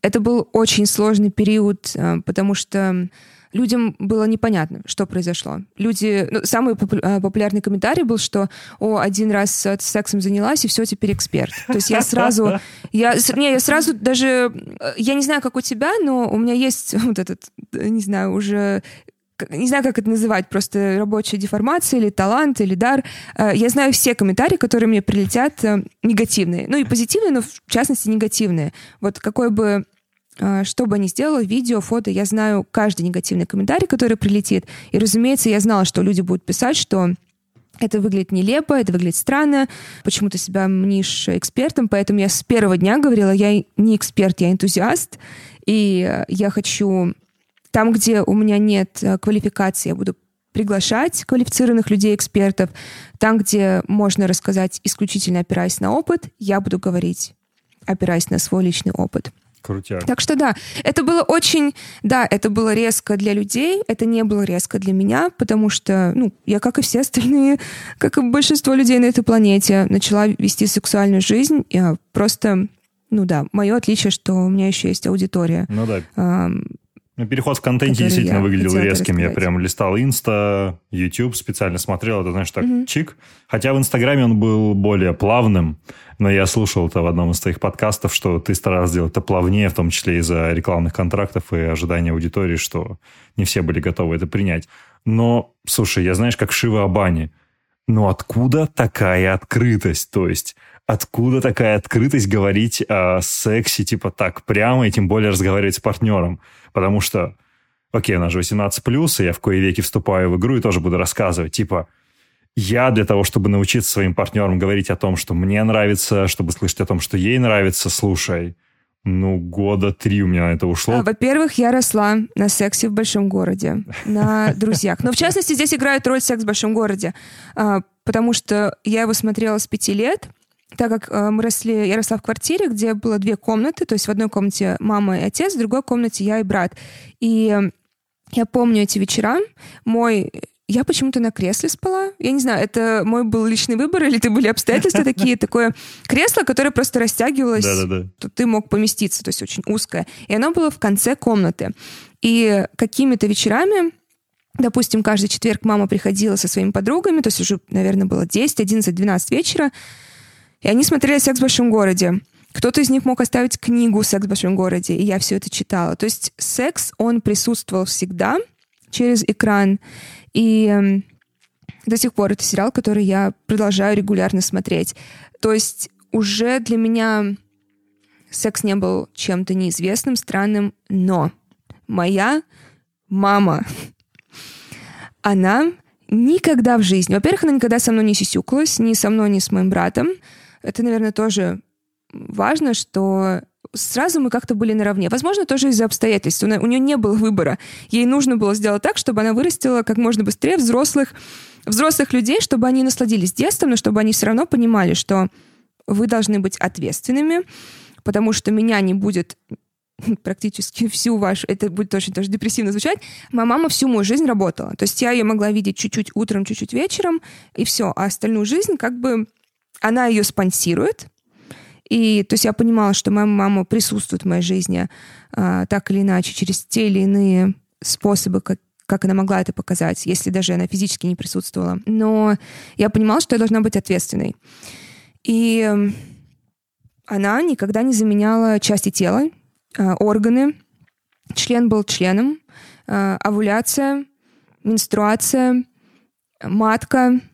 это был очень сложный период, э, потому что людям было непонятно, что произошло. Люди, ну, самый э, популярный комментарий был, что о, один раз сексом занялась, и все, теперь эксперт. То есть я сразу, я, не, я сразу даже, э, я не знаю, как у тебя, но у меня есть вот этот, не знаю, уже не знаю, как это называть, просто рабочая деформация или талант, или дар. Я знаю все комментарии, которые мне прилетят негативные. Ну и позитивные, но в частности негативные. Вот какой бы что бы ни сделала, видео, фото, я знаю каждый негативный комментарий, который прилетит. И, разумеется, я знала, что люди будут писать, что это выглядит нелепо, это выглядит странно, почему ты себя мнишь экспертом, поэтому я с первого дня говорила, я не эксперт, я энтузиаст, и я хочу там, где у меня нет э, квалификации, я буду приглашать квалифицированных людей, экспертов. Там, где можно рассказать исключительно опираясь на опыт, я буду говорить, опираясь на свой личный опыт. Крутяк. Так что да, это было очень, да, это было резко для людей, это не было резко для меня, потому что, ну, я, как и все остальные, как и большинство людей на этой планете, начала вести сексуальную жизнь. Я просто, ну да, мое отличие, что у меня еще есть аудитория. Ну да. Ну, переход в контенте действительно выглядел резким. Я прям листал Инста, YouTube специально смотрел, это, знаешь, так, угу. чик. Хотя в Инстаграме он был более плавным, но я слушал это в одном из твоих подкастов, что ты старался сделать это плавнее, в том числе из-за рекламных контрактов и ожидания аудитории, что не все были готовы это принять. Но, слушай, я знаешь, как Шива Абани. Но откуда такая открытость? То есть откуда такая открытость говорить о сексе, типа так прямо, и тем более разговаривать с партнером? Потому что, окей, она же 18+, и я в кое веки вступаю в игру и тоже буду рассказывать, типа, я для того, чтобы научиться своим партнерам говорить о том, что мне нравится, чтобы слышать о том, что ей нравится, слушай, ну, года три у меня на это ушло. А, во-первых, я росла на сексе в большом городе, на друзьях. Но, в частности, здесь играет роль секс в большом городе, а, потому что я его смотрела с пяти лет, так как э, мы росли, я росла в квартире, где было две комнаты, то есть в одной комнате мама и отец, в другой комнате я и брат. И я помню эти вечера. Мой я почему-то на кресле спала. Я не знаю, это мой был личный выбор или это были обстоятельства такие. Такое кресло, которое просто растягивалось. Да-да-да. Ты мог поместиться, то есть очень узкое. И оно было в конце комнаты. И какими-то вечерами Допустим, каждый четверг мама приходила со своими подругами, то есть уже, наверное, было 10, 11, 12 вечера, и они смотрели «Секс в большом городе». Кто-то из них мог оставить книгу «Секс в большом городе», и я все это читала. То есть секс, он присутствовал всегда через экран. И эм, до сих пор это сериал, который я продолжаю регулярно смотреть. То есть уже для меня секс не был чем-то неизвестным, странным, но моя мама, она никогда в жизни, во-первых, она никогда со мной не сисюкалась, ни со мной, ни с моим братом, это, наверное, тоже важно, что сразу мы как-то были наравне. Возможно, тоже из-за обстоятельств. У, нее не было выбора. Ей нужно было сделать так, чтобы она вырастила как можно быстрее взрослых, взрослых людей, чтобы они насладились детством, но чтобы они все равно понимали, что вы должны быть ответственными, потому что меня не будет практически всю вашу, это будет очень тоже депрессивно звучать, моя мама всю мою жизнь работала. То есть я ее могла видеть чуть-чуть утром, чуть-чуть вечером, и все. А остальную жизнь как бы она ее спонсирует, и то есть я понимала, что моя мама присутствует в моей жизни а, так или иначе через те или иные способы, как, как она могла это показать, если даже она физически не присутствовала. Но я понимала, что я должна быть ответственной. И она никогда не заменяла части тела, а, органы. Член был членом. А, овуляция, менструация, матка —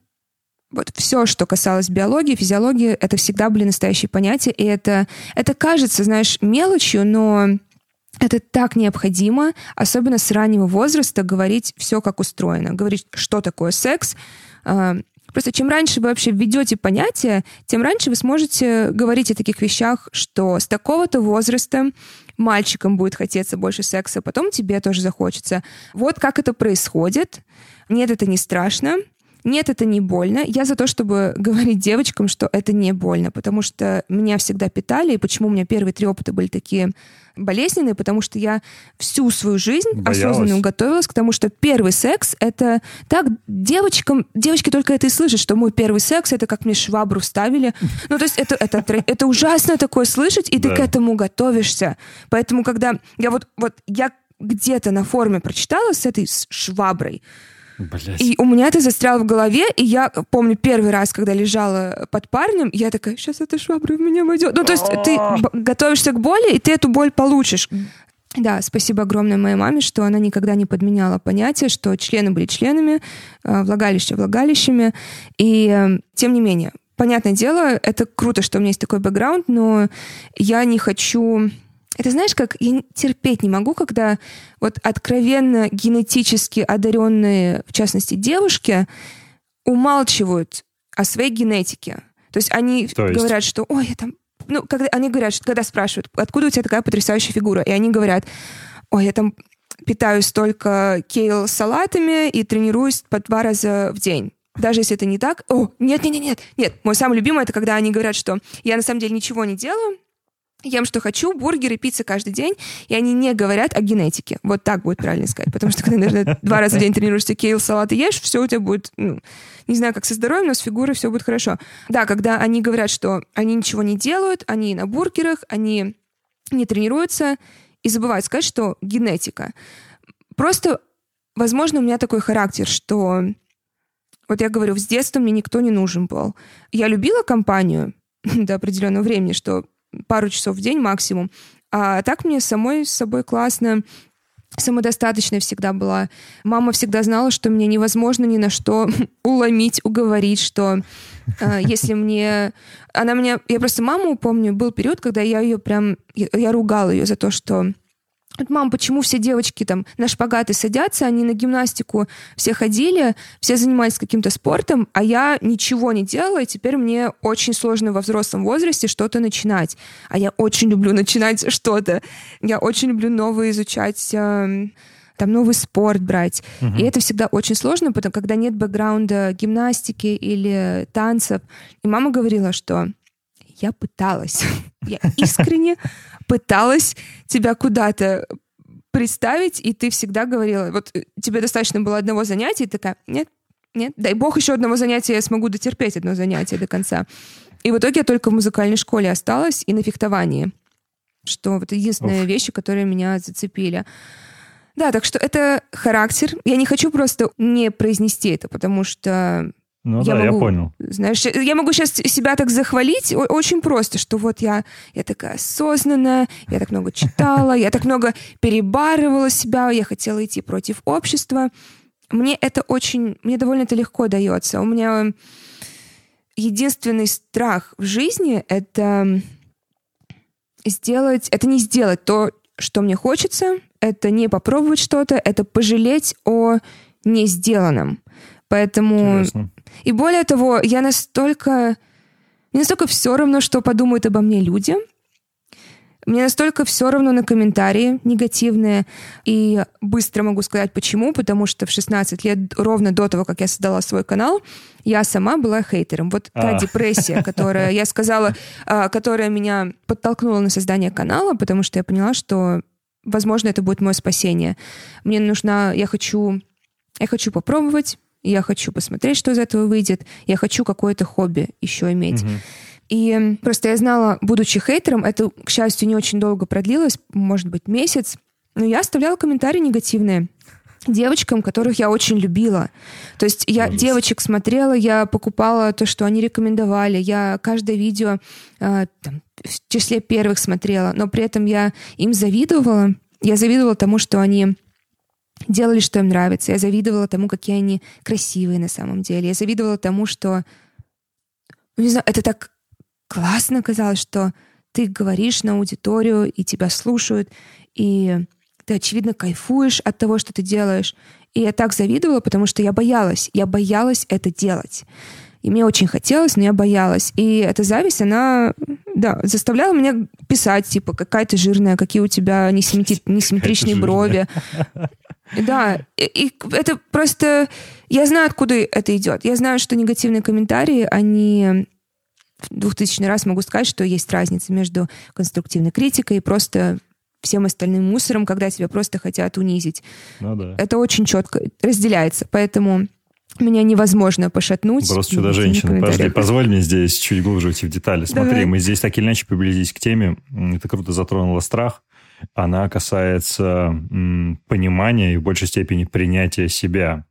вот все, что касалось биологии, физиологии, это всегда были настоящие понятия, и это, это кажется, знаешь, мелочью, но это так необходимо, особенно с раннего возраста, говорить все как устроено, говорить, что такое секс. А, просто чем раньше вы вообще введете понятие, тем раньше вы сможете говорить о таких вещах, что с такого-то возраста мальчикам будет хотеться больше секса, потом тебе тоже захочется. Вот как это происходит. Нет, это не страшно. Нет, это не больно. Я за то, чтобы говорить девочкам, что это не больно, потому что меня всегда питали, и почему у меня первые три опыта были такие болезненные, потому что я всю свою жизнь Боялась. осознанно готовилась к тому, что первый секс — это так, девочкам, девочки только это и слышат, что мой первый секс — это как мне швабру вставили. Ну, то есть это, это, это ужасно такое слышать, и ты да. к этому готовишься. Поэтому, когда я вот, вот я где-то на форуме прочитала с этой шваброй, Блять. И у меня это застряло в голове, и я помню первый раз, когда лежала под парнем, я такая, сейчас эта швабра в меня войдет. Ну, то есть ты готовишься к боли, и ты эту боль получишь. Да, спасибо огромное моей маме, что она никогда не подменяла понятие, что члены были членами, а, влагалище влагалищами. И э, тем не менее, понятное дело, это круто, что у меня есть такой бэкграунд, но я не хочу это знаешь, как я терпеть не могу, когда вот откровенно генетически одаренные, в частности, девушки, умалчивают о своей генетике. То есть они То есть? говорят, что ой, я там. Ну, когда они говорят, что когда спрашивают, откуда у тебя такая потрясающая фигура, и они говорят, ой, я там питаюсь только кейл салатами и тренируюсь по два раза в день даже если это не так, о, нет, нет, нет, нет, нет. Мой самый любимый это когда они говорят, что я на самом деле ничего не делаю, ем, что хочу, бургеры, пицца каждый день, и они не говорят о генетике. Вот так будет правильно сказать. Потому что когда, наверное, два раза в день тренируешься, кейл, салат и ешь, все у тебя будет, ну, не знаю, как со здоровьем, но с фигурой все будет хорошо. Да, когда они говорят, что они ничего не делают, они на бургерах, они не тренируются, и забывают сказать, что генетика. Просто, возможно, у меня такой характер, что вот я говорю, с детства мне никто не нужен был. Я любила компанию до определенного времени, что пару часов в день максимум. А так мне самой с собой классно, самодостаточная всегда была. Мама всегда знала, что мне невозможно ни на что уломить, уговорить, что э, если мне... Она меня... Я просто маму помню, был период, когда я ее прям... Я, я ругала ее за то, что вот, мам, почему все девочки там на шпагаты садятся, они на гимнастику все ходили, все занимались каким-то спортом, а я ничего не делала, и теперь мне очень сложно во взрослом возрасте что-то начинать. А я очень люблю начинать что-то. Я очень люблю новое изучать э, там новый спорт брать. Угу. И это всегда очень сложно, потому когда нет бэкграунда гимнастики или танцев. И мама говорила, что я пыталась. Я искренне пыталась тебя куда-то представить, и ты всегда говорила, вот э, тебе достаточно было одного занятия, и такая, нет, нет, дай бог еще одного занятия, я смогу дотерпеть одно занятие до конца. И в итоге я только в музыкальной школе осталась и на фехтовании, что вот единственные Уф. вещи, которые меня зацепили. Да, так что это характер. Я не хочу просто не произнести это, потому что ну я да, могу, я понял. Знаешь, я могу сейчас себя так захвалить очень просто, что вот я, я такая осознанная, я так много читала, я так много перебарывала себя, я хотела идти против общества. Мне это очень, мне довольно это легко дается. У меня единственный страх в жизни — это сделать, это не сделать то, что мне хочется, это не попробовать что-то, это пожалеть о не сделанном. Поэтому... Интересно. И более того, я настолько... Мне настолько все равно, что подумают обо мне люди. Мне настолько все равно на комментарии негативные. И быстро могу сказать, почему. Потому что в 16 лет, ровно до того, как я создала свой канал, я сама была хейтером. Вот та а. депрессия, которая, я сказала, а, которая меня подтолкнула на создание канала, потому что я поняла, что, возможно, это будет мое спасение. Мне нужна... Я хочу... Я хочу попробовать, я хочу посмотреть, что из этого выйдет, я хочу какое-то хобби еще иметь. Угу. И просто я знала, будучи хейтером, это, к счастью, не очень долго продлилось, может быть, месяц, но я оставляла комментарии негативные девочкам, которых я очень любила. То есть я Ужас. девочек смотрела, я покупала то, что они рекомендовали, я каждое видео э, там, в числе первых смотрела, но при этом я им завидовала. Я завидовала тому, что они делали, что им нравится. Я завидовала тому, какие они красивые на самом деле. Я завидовала тому, что... Ну, не знаю, это так классно казалось, что ты говоришь на аудиторию, и тебя слушают, и ты, очевидно, кайфуешь от того, что ты делаешь. И я так завидовала, потому что я боялась. Я боялась это делать. И мне очень хотелось, но я боялась. И эта зависть, она, да, заставляла меня писать, типа, какая ты жирная, какие у тебя несимметри... несимметричные брови. Да, и, и это просто... Я знаю, откуда это идет. Я знаю, что негативные комментарии, они в 2000 раз могу сказать, что есть разница между конструктивной критикой и просто всем остальным мусором, когда тебя просто хотят унизить. Ну, да. Это очень четко разделяется, поэтому меня невозможно пошатнуть. Просто чудо-женщина. Подожди, позволь мне здесь чуть глубже уйти в детали. Смотри, Давай. мы здесь так или иначе приблизились к теме. Это круто затронуло страх. Она касается понимания и в большей степени принятия себя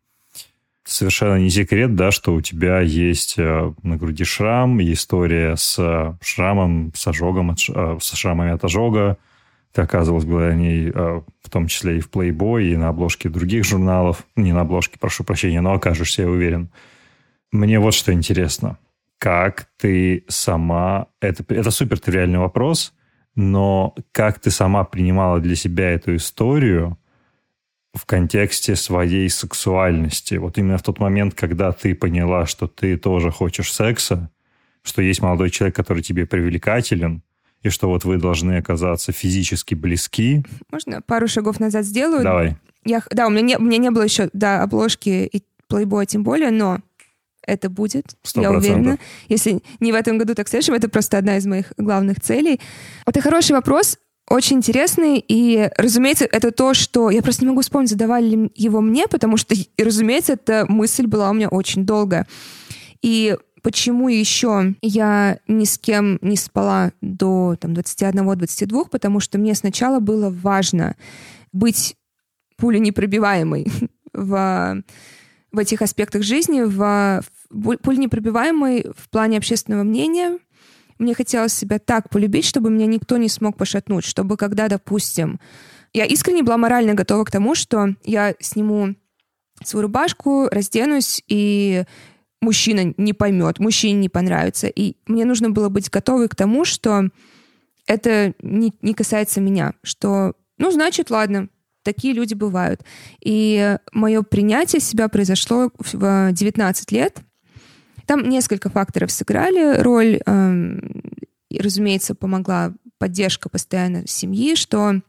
совершенно не секрет, да, что у тебя есть э, на груди шрам, история с шрамом, с ожогом, э, с шрамами от ожога. Ты оказывалась благодаря ней э, в том числе и в Playboy, и на обложке других журналов. Не на обложке, прошу прощения, но окажешься, я уверен. Мне вот что интересно. Как ты сама... Это, это супер тривиальный вопрос, но как ты сама принимала для себя эту историю – в контексте своей сексуальности. Вот именно в тот момент, когда ты поняла, что ты тоже хочешь секса, что есть молодой человек, который тебе привлекателен, и что вот вы должны оказаться физически близки. Можно пару шагов назад сделаю? Давай. Я, да, у меня, не, у меня не было еще да, обложки и плейбоя тем более, но это будет, 100%. я уверена. Если не в этом году, так в следующем. Это просто одна из моих главных целей. Это хороший вопрос очень интересный, и, разумеется, это то, что... Я просто не могу вспомнить, задавали ли его мне, потому что, и, разумеется, эта мысль была у меня очень долго. И почему еще я ни с кем не спала до там, 21-22, потому что мне сначала было важно быть пуленепробиваемой в, в этих аспектах жизни, в, в пуленепробиваемой в плане общественного мнения — мне хотелось себя так полюбить, чтобы меня никто не смог пошатнуть, чтобы когда, допустим, я искренне была морально готова к тому, что я сниму свою рубашку, разденусь, и мужчина не поймет, мужчине не понравится. И мне нужно было быть готовой к тому, что это не, не касается меня, что, ну, значит, ладно, такие люди бывают. И мое принятие себя произошло в 19 лет, там несколько факторов сыграли роль. Эм, и, разумеется, помогла поддержка постоянно семьи, что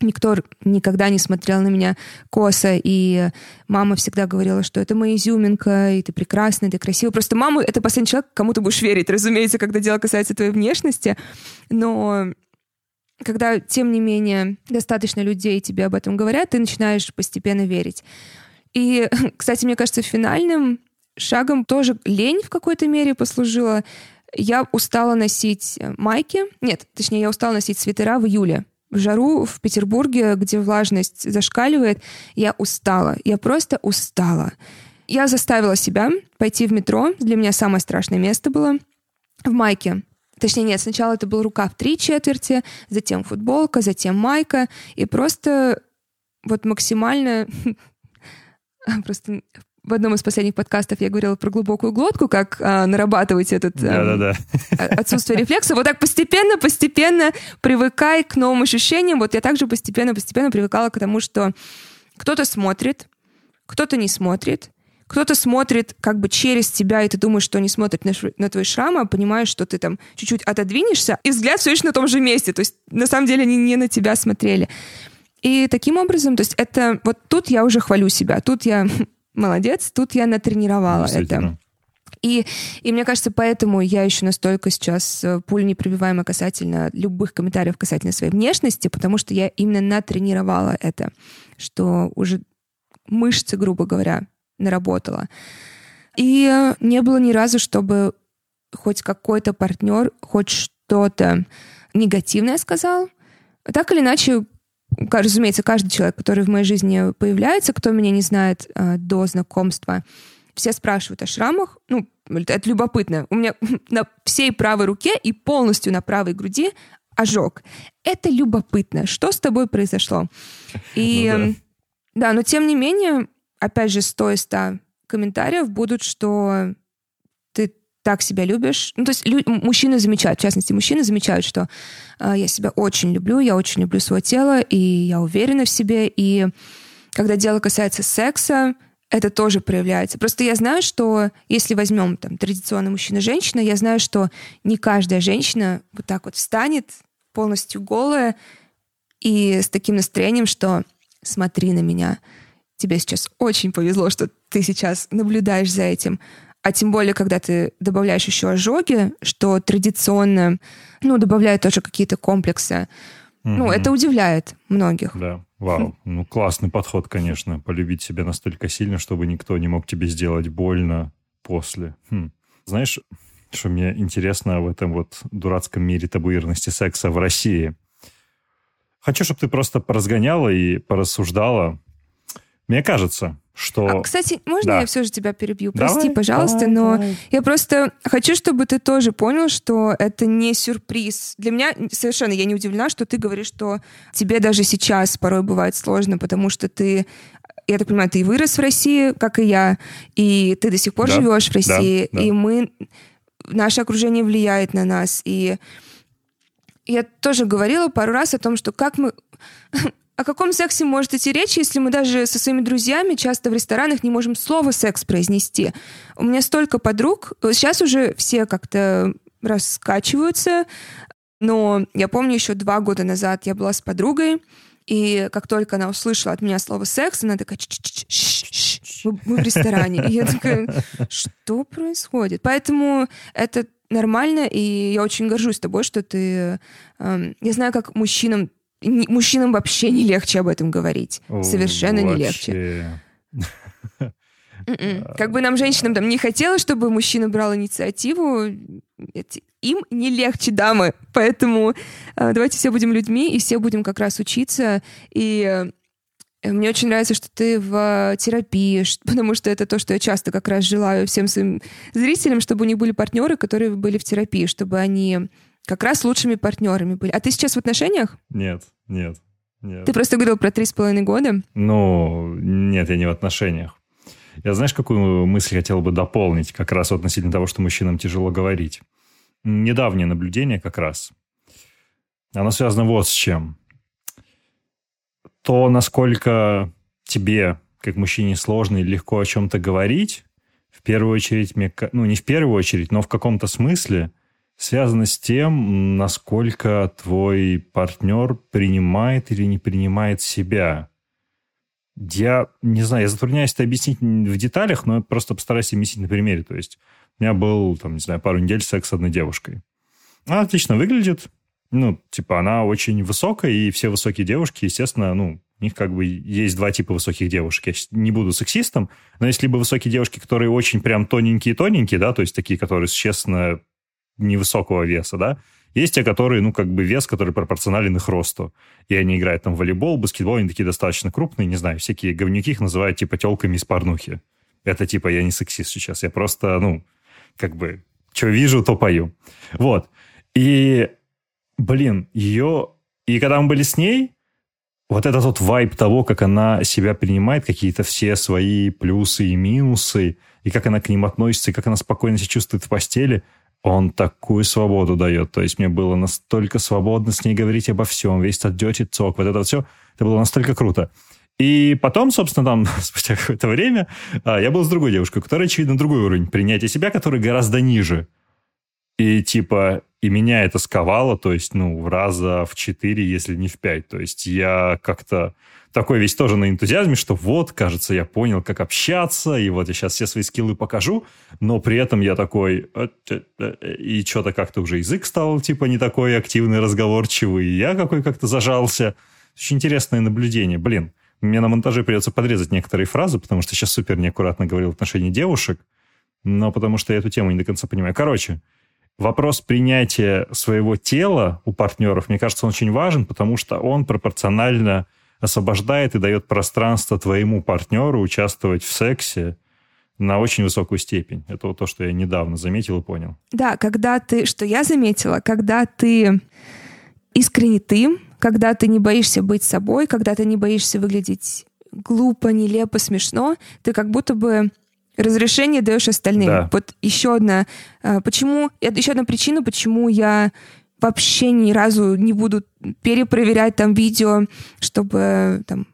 никто никогда не смотрел на меня косо, и мама всегда говорила, что это моя изюминка, и ты прекрасная, ты красивая. Просто мама — это последний человек, кому ты будешь верить, разумеется, когда дело касается твоей внешности. Но когда, тем не менее, достаточно людей тебе об этом говорят, ты начинаешь постепенно верить. И, кстати, мне кажется, финальным шагом тоже лень в какой-то мере послужила. Я устала носить э, майки. Нет, точнее, я устала носить свитера в июле. В жару в Петербурге, где влажность зашкаливает, я устала. Я просто устала. Я заставила себя пойти в метро. Для меня самое страшное место было в майке. Точнее, нет, сначала это был рукав три четверти, затем футболка, затем майка. И просто вот максимально просто в одном из последних подкастов я говорила про глубокую глотку, как а, нарабатывать этот а, отсутствие рефлекса. Вот так постепенно, постепенно привыкай к новым ощущениям. Вот я также постепенно, постепенно привыкала к тому, что кто-то смотрит, кто-то не смотрит, кто-то смотрит как бы через тебя, и ты думаешь, что они смотрят на, на твои шрамы, а понимаешь, что ты там чуть-чуть отодвинешься, и взгляд все еще на том же месте. То есть на самом деле они не на тебя смотрели. И таким образом, то есть это вот тут я уже хвалю себя, тут я молодец, тут я натренировала это. И, и мне кажется, поэтому я еще настолько сейчас э, пуль непробиваемая касательно любых комментариев касательно своей внешности, потому что я именно натренировала это, что уже мышцы, грубо говоря, наработала. И не было ни разу, чтобы хоть какой-то партнер хоть что-то негативное сказал. Так или иначе, разумеется, каждый человек, который в моей жизни появляется, кто меня не знает э, до знакомства, все спрашивают о шрамах. Ну, это любопытно. У меня на всей правой руке и полностью на правой груди ожог. Это любопытно. Что с тобой произошло? И ну, да. да, но тем не менее, опять же, 100 из 100 комментариев будут, что ты так себя любишь. Ну, то есть лю- мужчины замечают, в частности, мужчины замечают, что э, я себя очень люблю, я очень люблю свое тело, и я уверена в себе. И когда дело касается секса, это тоже проявляется. Просто я знаю, что если возьмем там традиционный мужчина-женщина, я знаю, что не каждая женщина вот так вот встанет полностью голая и с таким настроением, что смотри на меня, тебе сейчас очень повезло, что ты сейчас наблюдаешь за этим. А тем более, когда ты добавляешь еще ожоги, что традиционно, ну, добавляет тоже какие-то комплексы. Угу. Ну, это удивляет многих. Да. Вау, ну классный подход, конечно, полюбить себя настолько сильно, чтобы никто не мог тебе сделать больно после. Хм. Знаешь, что мне интересно в этом вот дурацком мире табуированности секса в России? Хочу, чтобы ты просто поразгоняла и порассуждала. Мне кажется, что... А, кстати, можно да. я все же тебя перебью? Прости, давай, пожалуйста, давай, но давай. я просто хочу, чтобы ты тоже понял, что это не сюрприз. Для меня совершенно я не удивлена, что ты говоришь, что тебе даже сейчас порой бывает сложно, потому что ты я так понимаю, ты и вырос в России, как и я, и ты до сих пор да, живешь в России, да, да. и мы, наше окружение влияет на нас, и я тоже говорила пару раз о том, что как мы о каком сексе может идти речь, если мы даже со своими друзьями часто в ресторанах не можем слово «секс» произнести? У меня столько подруг, сейчас уже все как-то раскачиваются, но я помню еще два года назад я была с подругой, и как только она услышала от меня слово «секс», она такая мы в ресторане. И я такая, что происходит? Поэтому это нормально, и я очень горжусь тобой, что ты... Э, я знаю, как мужчинам мужчинам вообще не легче об этом говорить. О, Совершенно вообще. не легче. М-м. Как бы нам, женщинам, там не хотелось, чтобы мужчина брал инициативу, им не легче, дамы. Поэтому э, давайте все будем людьми, и все будем как раз учиться. И э, мне очень нравится, что ты в терапии, потому что это то, что я часто как раз желаю всем своим зрителям, чтобы у них были партнеры, которые были в терапии, чтобы они как раз лучшими партнерами были. А ты сейчас в отношениях? Нет, нет. Нет. Ты просто говорил про три с половиной года? Ну, нет, я не в отношениях. Я знаешь, какую мысль хотел бы дополнить как раз относительно того, что мужчинам тяжело говорить? Недавнее наблюдение как раз. Оно связано вот с чем. То, насколько тебе, как мужчине, сложно и легко о чем-то говорить, в первую очередь, ну, не в первую очередь, но в каком-то смысле связано с тем, насколько твой партнер принимает или не принимает себя. Я не знаю, я затрудняюсь это объяснить в деталях, но просто постараюсь объяснить на примере. То есть у меня был, там, не знаю, пару недель секс с одной девушкой. Она отлично выглядит, ну, типа, она очень высокая, и все высокие девушки, естественно, ну, у них как бы есть два типа высоких девушек. Я не буду сексистом, но есть либо высокие девушки, которые очень прям тоненькие-тоненькие, да, то есть такие, которые, честно, невысокого веса, да, есть те, которые, ну, как бы вес, который пропорционален их росту. И они играют там в волейбол, баскетбол, они такие достаточно крупные, не знаю, всякие говнюки их называют типа телками из порнухи. Это типа я не сексист сейчас, я просто, ну, как бы, что вижу, то пою. Вот. И, блин, ее... И когда мы были с ней, вот этот вот вайб того, как она себя принимает, какие-то все свои плюсы и минусы, и как она к ним относится, и как она спокойно себя чувствует в постели – он такую свободу дает. То есть мне было настолько свободно с ней говорить обо всем, весь этот dirty talk, вот это все. Это было настолько круто. И потом, собственно, там, спустя какое-то время, а, я был с другой девушкой, которая, очевидно, другой уровень принятия себя, который гораздо ниже. И типа, и меня это сковало, то есть, ну, в раза в четыре, если не в пять. То есть я как-то такой весь тоже на энтузиазме, что вот, кажется, я понял, как общаться, и вот я сейчас все свои скиллы покажу, но при этом я такой, «Э, и что-то как-то уже язык стал, типа, не такой активный, разговорчивый, и я какой как-то зажался. Очень интересное наблюдение. Блин, мне на монтаже придется подрезать некоторые фразы, потому что сейчас супер неаккуратно говорил в отношении девушек, но потому что я эту тему не до конца понимаю. Короче, вопрос принятия своего тела у партнеров, мне кажется, он очень важен, потому что он пропорционально освобождает и дает пространство твоему партнеру участвовать в сексе на очень высокую степень. Это вот то, что я недавно заметил и понял. Да, когда ты, что я заметила, когда ты искренне ты, когда ты не боишься быть собой, когда ты не боишься выглядеть глупо, нелепо, смешно, ты как будто бы разрешение даешь остальным. Да. Вот еще одна, а, почему, еще одна причина, почему я вообще ни разу не буду перепроверять там видео, чтобы там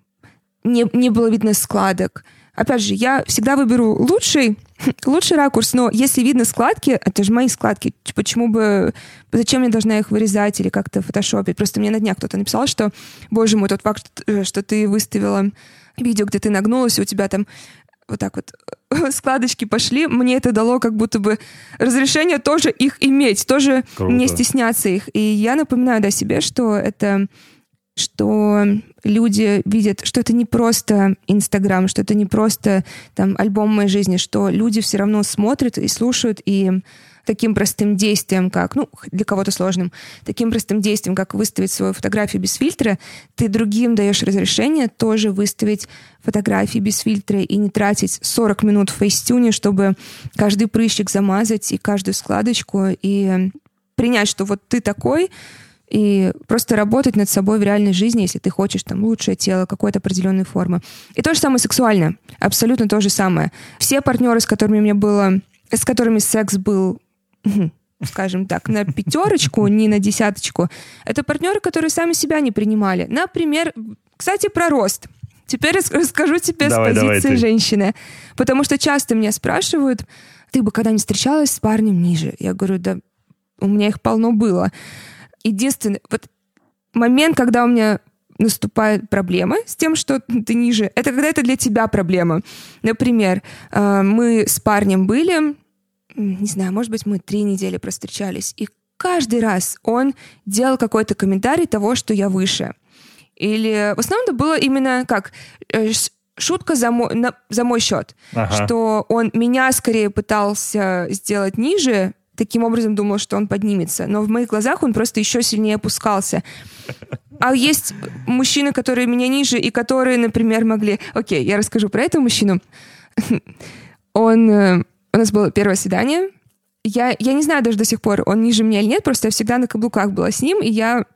не, не было видно складок. Опять же, я всегда выберу лучший, лучший ракурс, но если видно складки, это же мои складки, почему бы, зачем я должна их вырезать или как-то фотошопить? Просто мне на днях кто-то написал, что, боже мой, тот факт, э, что ты выставила видео, где ты нагнулась, и у тебя там вот так вот складочки пошли, мне это дало как будто бы разрешение тоже их иметь, тоже Круто. не стесняться их. И я напоминаю да, себе, что это что люди видят, что это не просто Инстаграм, что это не просто там альбом моей жизни, что люди все равно смотрят и слушают, и таким простым действием, как, ну, для кого-то сложным, таким простым действием, как выставить свою фотографию без фильтра, ты другим даешь разрешение тоже выставить фотографии без фильтра и не тратить 40 минут в фейстюне, чтобы каждый прыщик замазать и каждую складочку, и принять, что вот ты такой, и просто работать над собой в реальной жизни, если ты хочешь там лучшее тело, какой-то определенной формы. И то же самое сексуально. Абсолютно то же самое. Все партнеры, с которыми мне было, с которыми секс был скажем так, на пятерочку, не на десяточку, это партнеры, которые сами себя не принимали. Например, кстати, про рост. Теперь расскажу тебе давай, с позиции давай, женщины. Потому что часто меня спрашивают, ты бы когда-нибудь встречалась с парнем ниже? Я говорю, да, у меня их полно было. Единственный вот момент, когда у меня наступает проблема с тем, что ты ниже, это когда это для тебя проблема. Например, э, мы с парнем были, не знаю, может быть, мы три недели простречались, и каждый раз он делал какой-то комментарий того, что я выше. Или в основном это было именно как э, шутка за мой, на, за мой счет, ага. что он меня скорее пытался сделать ниже, таким образом думал, что он поднимется, но в моих глазах он просто еще сильнее опускался. А есть мужчины, которые меня ниже и которые, например, могли... Окей, я расскажу про этого мужчину. Он э, у нас было первое свидание. Я, я не знаю даже до сих пор, он ниже меня или нет, просто я всегда на каблуках была с ним, и я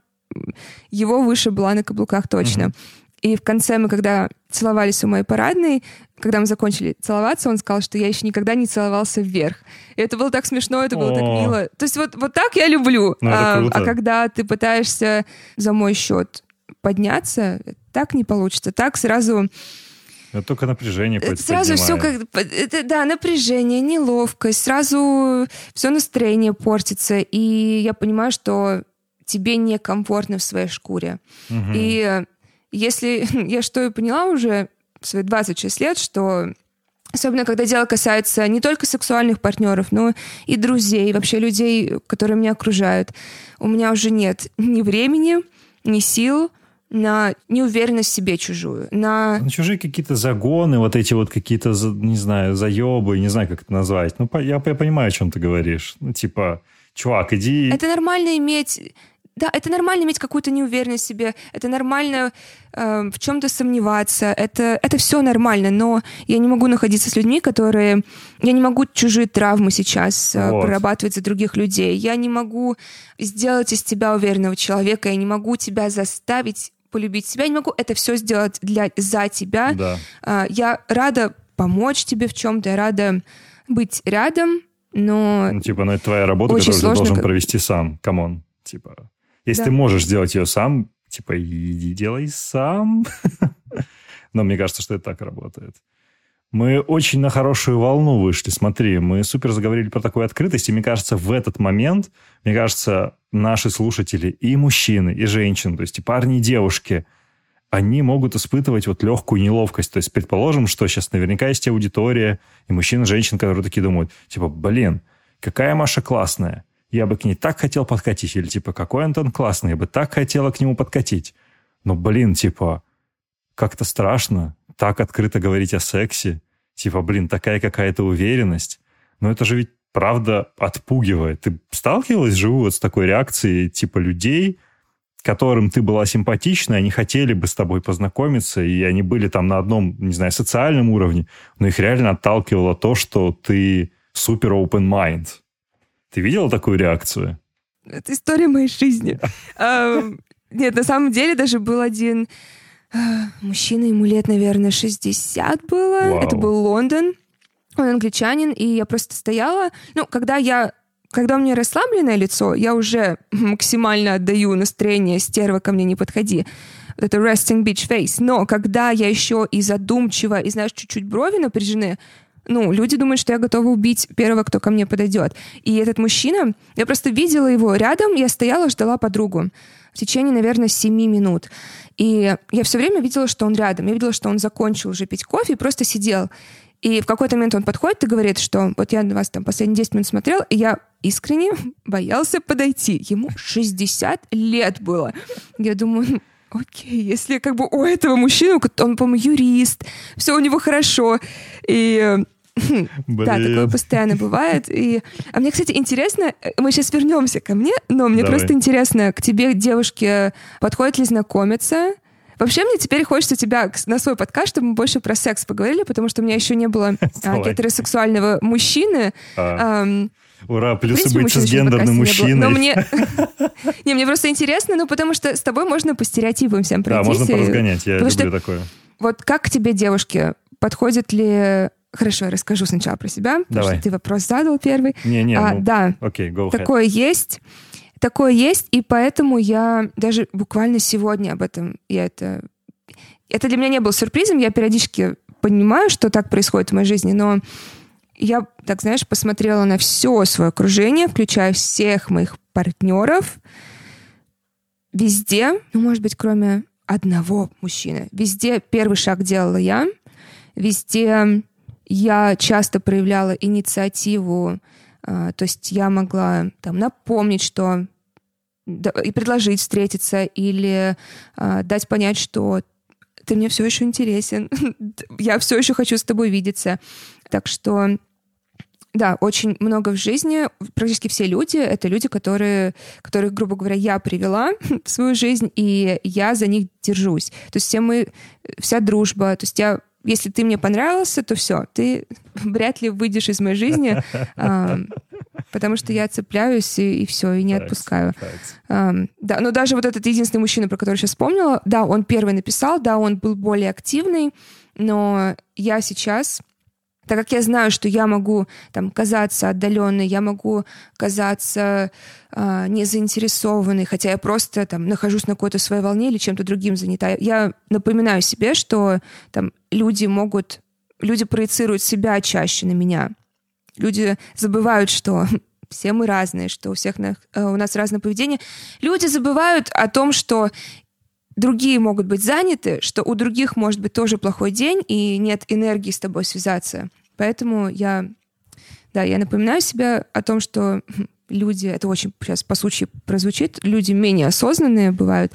его выше была на каблуках точно. Mm-hmm. И в конце мы, когда целовались у моей парадной, когда мы закончили целоваться, он сказал, что я еще никогда не целовался вверх. И это было так смешно, это было О. так мило. То есть вот, вот так я люблю. Ну, а, а когда ты пытаешься за мой счет подняться, так не получится. Так сразу это только напряжение э, Сразу все как... Это, да, напряжение, неловкость, сразу все настроение портится. И я понимаю, что тебе некомфортно в своей шкуре. Угу. И если... Я что и поняла уже в свои 26 лет, что Особенно, когда дело касается не только сексуальных партнеров, но и друзей, вообще людей, которые меня окружают. У меня уже нет ни времени, ни сил на неуверенность в себе чужую, на... на чужие какие-то загоны, вот эти вот какие-то, не знаю, заебы, не знаю, как это назвать. Ну, я, я понимаю, о чем ты говоришь. Ну, типа, чувак, иди... Это нормально иметь да, это нормально иметь какую-то неуверенность в себе, это нормально э, в чем-то сомневаться, это, это все нормально, но я не могу находиться с людьми, которые... Я не могу чужие травмы сейчас э, вот. прорабатывать за других людей, я не могу сделать из тебя уверенного человека, я не могу тебя заставить полюбить себя, я не могу это все сделать для, за тебя. Да. Э, я рада помочь тебе в чем-то, я рада быть рядом, но... Ну, типа, ну это твоя работа, которую сложно... ты должен провести сам, come on, типа... Если да. ты можешь сделать ее сам, типа, иди делай сам. Но мне кажется, что это так работает. Мы очень на хорошую волну вышли, смотри, мы супер заговорили про такую открытость, и мне кажется, в этот момент, мне кажется, наши слушатели и мужчины, и женщины, то есть и парни, и девушки, они могут испытывать вот легкую неловкость. То есть предположим, что сейчас наверняка есть аудитория, и мужчин, и женщин, которые такие думают, типа, блин, какая Маша классная, я бы к ней так хотел подкатить, или типа, какой Антон классный, я бы так хотела к нему подкатить. Но, блин, типа, как-то страшно так открыто говорить о сексе. Типа, блин, такая какая-то уверенность. Но это же ведь правда отпугивает. Ты сталкивалась живу вот с такой реакцией типа людей, которым ты была симпатична, они хотели бы с тобой познакомиться, и они были там на одном, не знаю, социальном уровне, но их реально отталкивало то, что ты супер open mind. Ты видела такую реакцию? Это история моей жизни. Нет, на самом деле даже был один Мужчина, ему лет, наверное, 60 было. Вау. Это был Лондон. Он англичанин, и я просто стояла. Ну, когда я когда у меня расслабленное лицо, я уже максимально отдаю настроение «стерва, ко мне не подходи». Вот это resting bitch face. Но когда я еще и задумчиво, и, знаешь, чуть-чуть брови напряжены, ну, люди думают, что я готова убить первого, кто ко мне подойдет. И этот мужчина, я просто видела его рядом, я стояла, ждала подругу в течение, наверное, семи минут. И я все время видела, что он рядом. Я видела, что он закончил уже пить кофе и просто сидел. И в какой-то момент он подходит и говорит, что вот я на вас там последние 10 минут смотрел, и я искренне боялся подойти. Ему 60 лет было. Я думаю, «Ну, окей, если как бы у этого мужчины, он, по-моему, юрист, все у него хорошо, и Да, такое постоянно бывает. И... А мне, кстати, интересно, э, мы сейчас вернемся ко мне, но мне Давай. просто интересно, к тебе девушки подходят ли знакомиться? Вообще, мне теперь хочется тебя на свой подкаст, чтобы мы больше про секс поговорили, потому что у меня еще не было а, гетеросексуального мужчины. А. Эм, Ура, плюсы быть с гендерным мужчиной. Но мне... Не, мне просто интересно, ну, потому что с тобой можно по стереотипам всем пройтись. Да, можно поразгонять, я люблю такое. Вот как к тебе девушки? Подходят ли Хорошо, я расскажу сначала про себя, потому Давай. что ты вопрос задал первый. Не-не, а, ну, да, okay, go ahead. такое есть. Такое есть, и поэтому я даже буквально сегодня об этом, я это... Это для меня не был сюрпризом, я периодически понимаю, что так происходит в моей жизни, но я, так знаешь, посмотрела на все свое окружение, включая всех моих партнеров, везде, ну, может быть, кроме одного мужчины, везде первый шаг делала я, везде я часто проявляла инициативу, а, то есть я могла там напомнить, что и предложить встретиться или э, дать понять, что ты мне все еще интересен, я все еще хочу с тобой видеться. Так что да, очень много в жизни. Практически все люди — это люди, которые, которых, грубо говоря, я привела в свою жизнь, и я за них держусь. То есть все мы, вся дружба, то есть я если ты мне понравился, то все, ты вряд ли выйдешь из моей жизни, потому что я цепляюсь и, и все, и не отпускаю. да, но даже вот этот единственный мужчина, про который сейчас вспомнила, да, он первый написал, да, он был более активный, но я сейчас так как я знаю, что я могу там казаться отдаленной, я могу казаться э, незаинтересованной, хотя я просто там нахожусь на какой-то своей волне или чем-то другим занята. Я напоминаю себе, что там люди могут, люди проецируют себя чаще на меня. Люди забывают, что все мы разные, что у всех на, э, у нас разное поведение. Люди забывают о том, что другие могут быть заняты, что у других может быть тоже плохой день и нет энергии с тобой связаться. Поэтому я, да, я напоминаю себе о том, что люди, это очень сейчас по случаю прозвучит, люди менее осознанные бывают,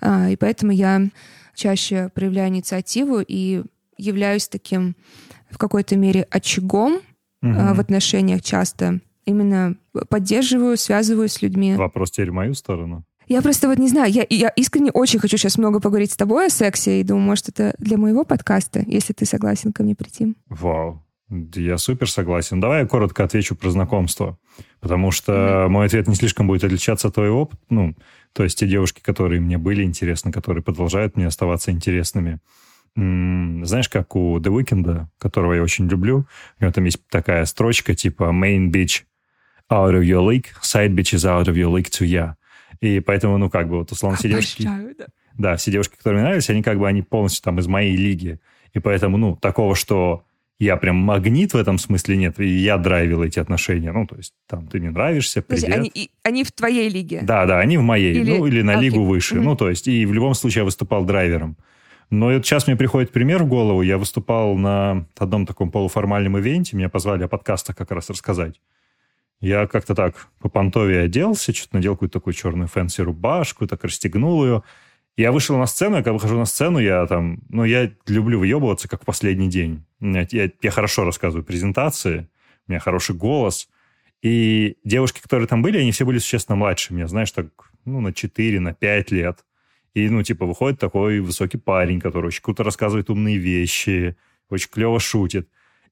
а, и поэтому я чаще проявляю инициативу и являюсь таким в какой-то мере очагом угу. в отношениях часто. Именно поддерживаю, связываю с людьми. Вопрос теперь в мою сторону. Я просто вот не знаю, я, я искренне очень хочу сейчас много поговорить с тобой о сексе, и думаю, может, это для моего подкаста, если ты согласен ко мне прийти. Вау. Я супер согласен. Давай я коротко отвечу про знакомство, потому что mm-hmm. мой ответ не слишком будет отличаться от твоего. Ну, то есть те девушки, которые мне были интересны, которые продолжают мне оставаться интересными. Знаешь, как у The Weeknd, которого я очень люблю, у него там есть такая строчка типа «Main bitch out of your league, side bitch is out of your league to ya». И поэтому, ну, как бы, вот условно все девушки... да. Да, все девушки, которые мне нравились, они как бы, они полностью там из моей лиги. И поэтому, ну, такого, что я прям магнит в этом смысле нет, и я драйвил эти отношения. Ну, то есть, там, ты мне нравишься, привет. Подожди, они, и, они в твоей лиге? Да, да, они в моей, или... ну, или на okay. лигу выше. Mm-hmm. Ну, то есть, и в любом случае я выступал драйвером. Но вот сейчас мне приходит пример в голову. Я выступал на одном таком полуформальном ивенте, меня позвали о подкастах как раз рассказать. Я как-то так попонтовее оделся, что-то надел какую-то такую черную fancy рубашку, так расстегнул ее. Я вышел на сцену, я когда выхожу на сцену, я там, ну, я люблю выебываться, как в последний день. Я, я, я хорошо рассказываю презентации, у меня хороший голос. И девушки, которые там были, они все были существенно младше меня, знаешь, так, ну, на 4, на 5 лет. И, ну, типа, выходит такой высокий парень, который очень круто рассказывает умные вещи, очень клево шутит.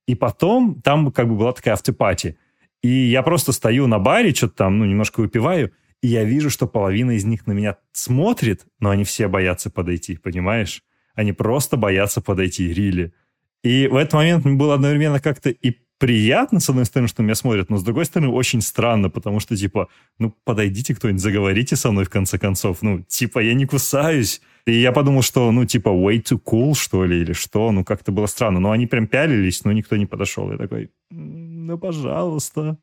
И потом там как бы была такая автопати. И я просто стою на баре, что-то там, ну, немножко выпиваю, и я вижу, что половина из них на меня смотрит, но они все боятся подойти, понимаешь? Они просто боятся подойти, рили. И в этот момент мне было одновременно как-то и приятно, с одной стороны, что меня смотрят, но с другой стороны, очень странно, потому что, типа, ну, подойдите кто-нибудь, заговорите со мной, в конце концов. Ну, типа, я не кусаюсь. И я подумал, что, ну, типа, way too cool, что ли, или что. Ну, как-то было странно. Но они прям пялились, но никто не подошел. Я такой, ну, пожалуйста.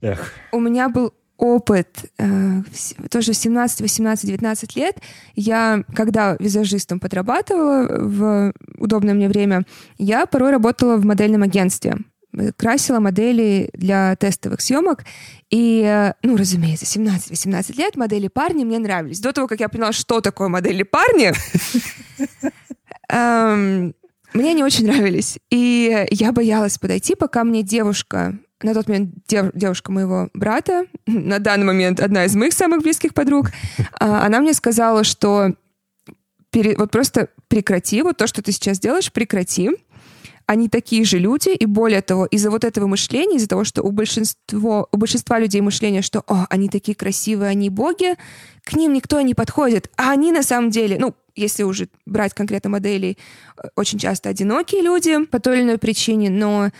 Эх. У меня был опыт э, тоже 17, 18, 19 лет. Я, когда визажистом подрабатывала в удобное мне время, я порой работала в модельном агентстве красила модели для тестовых съемок. И, э, ну, разумеется, 17-18 лет модели парни мне нравились. До того, как я поняла, что такое модели парни, эм, мне они очень нравились. И я боялась подойти, пока мне девушка на тот момент дев, девушка моего брата, на данный момент одна из моих самых близких подруг, а, она мне сказала, что пере, вот просто прекрати, вот то, что ты сейчас делаешь, прекрати. Они такие же люди, и более того, из-за вот этого мышления, из-за того, что у большинства, у большинства людей мышление, что «О, они такие красивые, они боги», к ним никто не подходит. А они на самом деле, ну, если уже брать конкретно моделей, э, очень часто одинокие люди по той или иной причине, но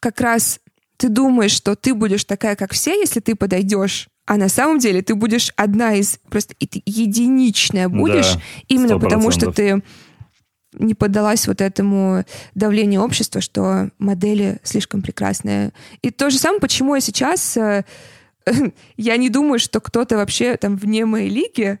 как раз ты думаешь, что ты будешь такая, как все, если ты подойдешь, а на самом деле ты будешь одна из просто единичная будешь, да, именно потому что ты не поддалась вот этому давлению общества, что модели слишком прекрасные. И то же самое, почему я сейчас э, я не думаю, что кто-то вообще там вне моей лиги.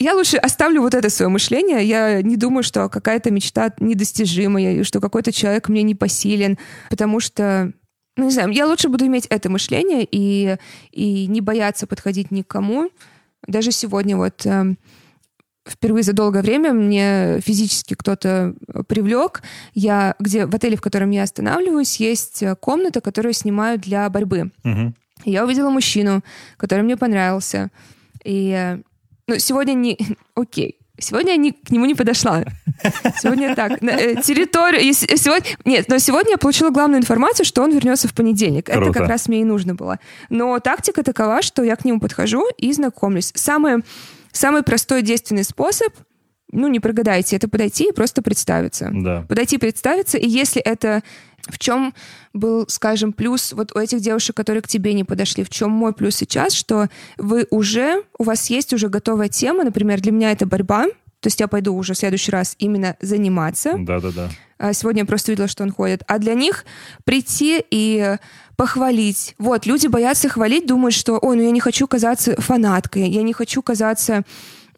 Я лучше оставлю вот это свое мышление. Я не думаю, что какая-то мечта недостижимая, что какой-то человек мне не посилен, потому что ну, не знаю, я лучше буду иметь это мышление и, и не бояться подходить никому. Даже сегодня вот э, впервые за долгое время мне физически кто-то привлек. Я, где, в отеле, в котором я останавливаюсь, есть комната, которую снимаю для борьбы. Угу. Я увидела мужчину, который мне понравился. И э, ну, сегодня не... Окей. Сегодня я не, к нему не подошла. Сегодня так. Э, территорию... Сегодня, нет, но сегодня я получила главную информацию, что он вернется в понедельник. Круто. Это как раз мне и нужно было. Но тактика такова, что я к нему подхожу и знакомлюсь. Самый, самый простой действенный способ ну, не прогадайте, это подойти и просто представиться. Да. Подойти, представиться, и если это в чем был, скажем, плюс вот у этих девушек, которые к тебе не подошли? В чем мой плюс сейчас, что вы уже, у вас есть уже готовая тема, например, для меня это борьба, то есть я пойду уже в следующий раз именно заниматься. Да-да-да. А сегодня я просто видела, что он ходит. А для них прийти и похвалить. Вот, люди боятся хвалить, думают, что, ой, ну я не хочу казаться фанаткой, я не хочу казаться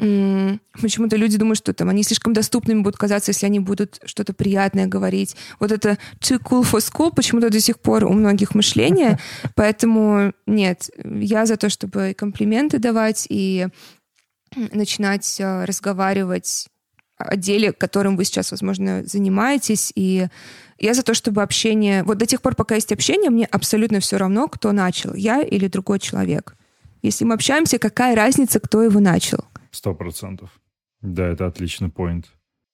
почему-то люди думают, что там они слишком доступными будут казаться, если они будут что-то приятное говорить. Вот это too cool for school почему-то до сих пор у многих мышление. Поэтому нет, я за то, чтобы комплименты давать и начинать э, разговаривать о деле, которым вы сейчас, возможно, занимаетесь. И я за то, чтобы общение... Вот до тех пор, пока есть общение, мне абсолютно все равно, кто начал, я или другой человек. Если мы общаемся, какая разница, кто его начал? Сто процентов. Да, это отличный поинт.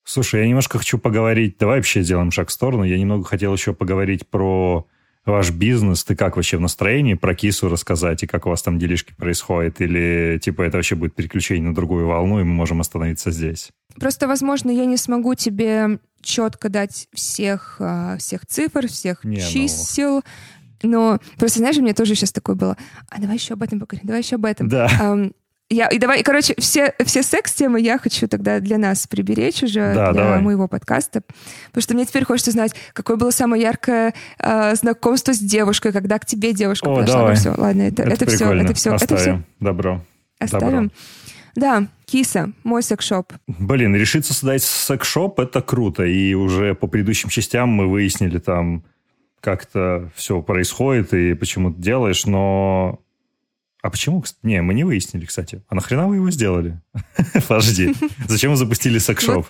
Слушай, я немножко хочу поговорить, давай вообще сделаем шаг в сторону. Я немного хотел еще поговорить про ваш бизнес. Ты как вообще в настроении про кису рассказать и как у вас там делишки происходят? Или типа это вообще будет переключение на другую волну, и мы можем остановиться здесь? Просто, возможно, я не смогу тебе четко дать всех, а, всех цифр, всех не, ну. чисел, но просто, знаешь, у меня тоже сейчас такое было, а давай еще об этом поговорим, давай еще об этом. Да. Um, Я, и давай, короче, все, все секс-темы я хочу тогда для нас приберечь уже, да, для давай. моего подкаста. Потому что мне теперь хочется знать, какое было самое яркое э, знакомство с девушкой, когда к тебе девушка О, пришла. Давай. Ну все, ладно, это, это, это все, это все. Оставим. Это все. Добро. Оставим. Добро. Да, Киса, мой секс-шоп. Блин, решиться создать секс-шоп — это круто. И уже по предыдущим частям мы выяснили там, как это все происходит и почему ты делаешь, но а почему? Не, мы не выяснили, кстати. А нахрена вы его сделали? Подожди. Зачем вы запустили секс-шоп?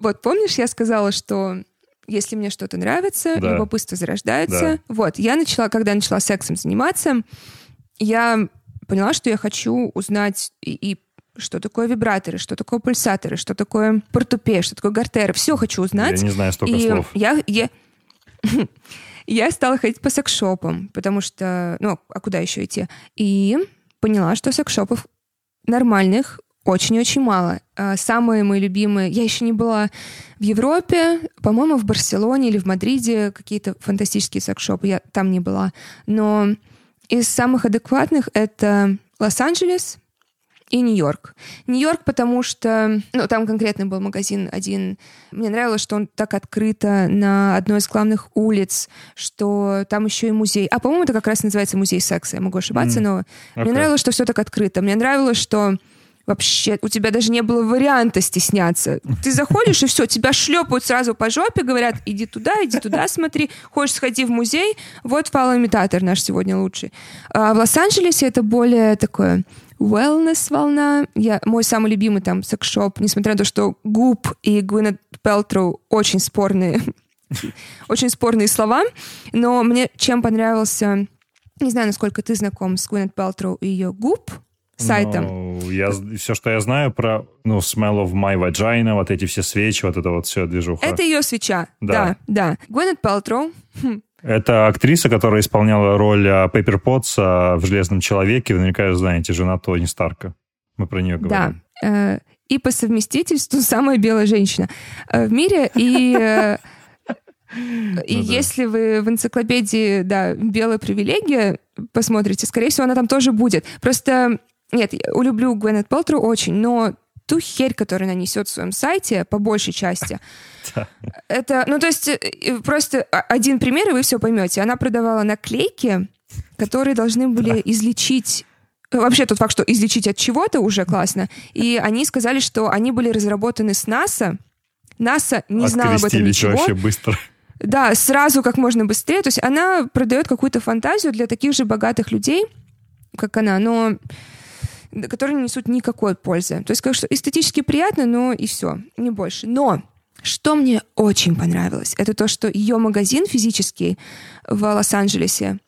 Вот помнишь, я сказала, что если мне что-то нравится, да. любопытство зарождается. Да. Вот, я начала, когда начала сексом заниматься, я поняла, что я хочу узнать и, и что такое вибраторы, что такое пульсаторы, что такое портупея, что такое гартеры. Все хочу узнать. Я не знаю столько и слов. Я, я, я стала ходить по секс-шопам, потому что, ну, а куда еще идти? И поняла, что секс-шопов нормальных очень-очень мало. А самые мои любимые... Я еще не была в Европе, по-моему, в Барселоне или в Мадриде какие-то фантастические секс-шопы. Я там не была. Но из самых адекватных это Лос-Анджелес, и Нью-Йорк. Нью-Йорк, потому что, ну, там конкретно был магазин один. Мне нравилось, что он так открыто на одной из главных улиц, что там еще и музей. А, по-моему, это как раз называется музей секса. Я могу ошибаться, mm. но okay. мне нравилось, что все так открыто. Мне нравилось, что вообще у тебя даже не было варианта стесняться. Ты заходишь, и все, тебя шлепают сразу по жопе, говорят, иди туда, иди туда, смотри. Хочешь, сходи в музей, вот фалоимитатор наш сегодня лучший. А в Лос-Анджелесе это более такое wellness волна. Я, мой самый любимый там секс-шоп, несмотря на то, что Губ и Гвинет Пелтроу очень спорные, очень спорные слова, но мне чем понравился, не знаю, насколько ты знаком с Гвинет Пелтроу и ее Губ, сайтом. Ну, я, все, что я знаю про, ну, Smell of My Vagina, вот эти все свечи, вот это вот все движуха. Это ее свеча, да, да. да. Гвинет Пелтроу, это актриса, которая исполняла роль Пеппер Потс в «Железном человеке». Вы наверняка знаете, жена Тони Старка. Мы про нее говорим. Да. Э, и по совместительству самая белая женщина э, в мире. И, э, и ну, если да. вы в энциклопедии, да, «Белая привилегия» посмотрите, скорее всего, она там тоже будет. Просто, нет, улюблю Гвенет Пелтру очень, но ту херь, которую она несет в своем сайте, по большей части, это, ну, то есть, э, просто один пример, и вы все поймете. Она продавала наклейки, которые должны были излечить Вообще тот факт, что излечить от чего-то уже классно. И они сказали, что они были разработаны с НАСА. НАСА не знала об этом ничего. вообще быстро. Да, сразу как можно быстрее. То есть она продает какую-то фантазию для таких же богатых людей, как она, но которые не несут никакой пользы. То есть, конечно, эстетически приятно, но и все, не больше. Но что мне очень понравилось, это то, что ее магазин физический в Лос-Анджелесе.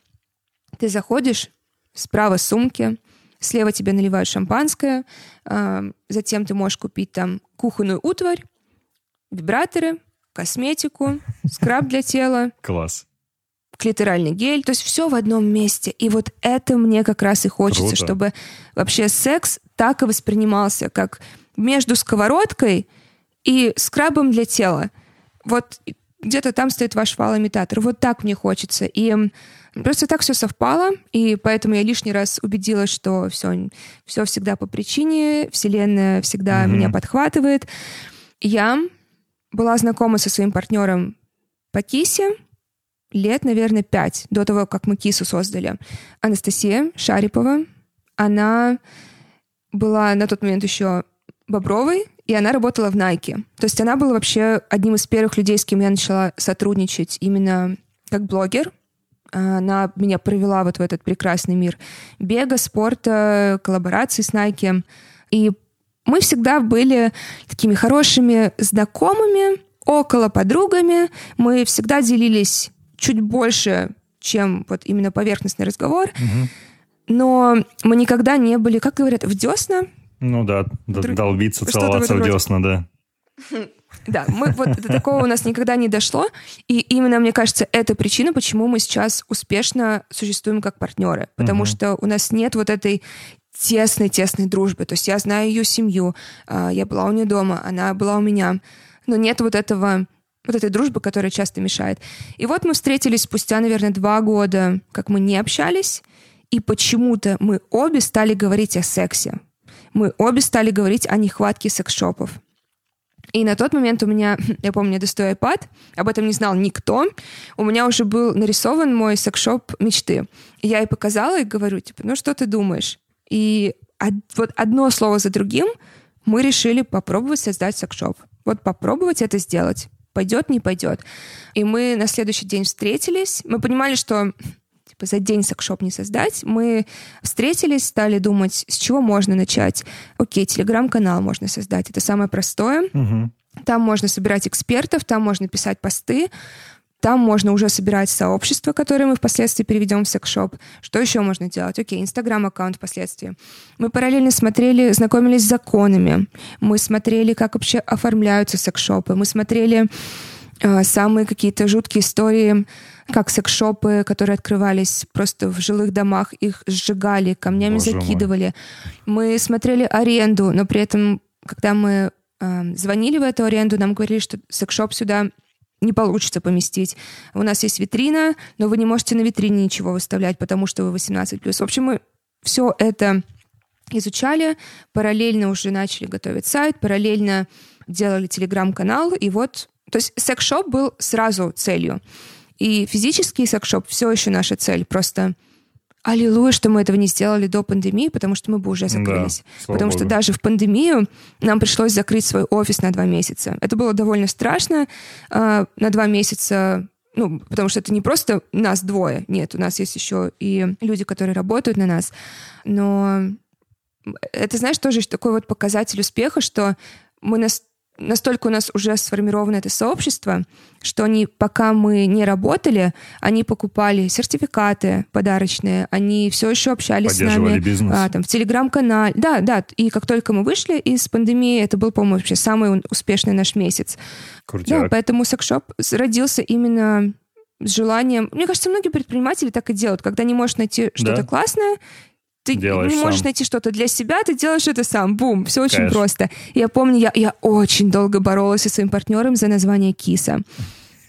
Ты заходишь, справа сумки, слева тебе наливают шампанское, э, затем ты можешь купить там кухонную утварь, вибраторы, косметику, скраб для тела. Класс. Клиторальный гель, то есть все в одном месте. И вот это мне как раз и хочется, Круто. чтобы вообще секс так и воспринимался, как между сковородкой — и скрабом для тела. Вот где-то там стоит ваш фалоимитатор. Вот так мне хочется. И просто так все совпало, и поэтому я лишний раз убедилась, что все, все всегда по причине, Вселенная всегда mm-hmm. меня подхватывает. Я была знакома со своим партнером по кисе лет, наверное, пять до того, как мы кису создали. Анастасия Шарипова, она была на тот момент еще Бобровой, и она работала в Nike. То есть она была вообще одним из первых людей, с кем я начала сотрудничать именно как блогер. Она меня провела вот в этот прекрасный мир бега, спорта, коллабораций с Nike. И мы всегда были такими хорошими знакомыми, около подругами. Мы всегда делились чуть больше, чем вот именно поверхностный разговор. Угу. Но мы никогда не были, как говорят, в десна. Ну да, Друг... долбиться, целоваться в десна, да. Да, мы вот до такого у нас никогда не дошло, и именно, мне кажется, это причина, почему мы сейчас успешно существуем как партнеры, потому угу. что у нас нет вот этой тесной-тесной дружбы, то есть я знаю ее семью, а, я была у нее дома, она была у меня, но нет вот этого вот этой дружбы, которая часто мешает. И вот мы встретились спустя, наверное, два года, как мы не общались, И почему-то мы обе стали говорить о сексе. Мы обе стали говорить о нехватке секс-шопов. И на тот момент у меня, я помню, я достаю iPad, об этом не знал никто. У меня уже был нарисован мой секс-шоп мечты. И я ей показала и говорю, типа, ну что ты думаешь? И вот одно слово за другим мы решили попробовать создать секс-шоп. Вот попробовать это сделать. Пойдет, не пойдет. И мы на следующий день встретились. Мы понимали, что типа, за день секшоп не создать. Мы встретились, стали думать, с чего можно начать. Окей, телеграм-канал можно создать. Это самое простое. Угу. Там можно собирать экспертов, там можно писать посты. Там можно уже собирать сообщество, которое мы впоследствии переведем в секшоп. Что еще можно делать? Окей, инстаграм-аккаунт впоследствии. Мы параллельно смотрели, знакомились с законами. Мы смотрели, как вообще оформляются секшопы. Мы смотрели э, самые какие-то жуткие истории, как секшопы, которые открывались просто в жилых домах, их сжигали, камнями Боже закидывали. Мой. Мы смотрели аренду, но при этом, когда мы э, звонили в эту аренду, нам говорили, что секшоп сюда не получится поместить. У нас есть витрина, но вы не можете на витрине ничего выставлять, потому что вы 18+. В общем, мы все это изучали, параллельно уже начали готовить сайт, параллельно делали телеграм-канал, и вот... То есть секс-шоп был сразу целью. И физический секс-шоп все еще наша цель, просто Аллилуйя, что мы этого не сделали до пандемии, потому что мы бы уже закрылись. Да, потому Богу. что даже в пандемию нам пришлось закрыть свой офис на два месяца. Это было довольно страшно. Э, на два месяца ну, потому что это не просто нас двое, нет, у нас есть еще и люди, которые работают на нас, но это, знаешь, тоже такой вот показатель успеха, что мы нас настолько у нас уже сформировано это сообщество, что они, пока мы не работали, они покупали сертификаты подарочные, они все еще общались с нами бизнес. А, там, в телеграм-канале. Да, да. И как только мы вышли из пандемии, это был, по-моему, вообще самый успешный наш месяц. Крутяк. Да, поэтому секшоп родился именно с желанием... Мне кажется, многие предприниматели так и делают. Когда не можешь найти что-то да. классное, ты Делаешь не можешь сам. найти что-то для себя, ты делаешь это сам. Бум, все очень Конечно. просто. Я помню, я, я очень долго боролась со своим партнером за название Киса.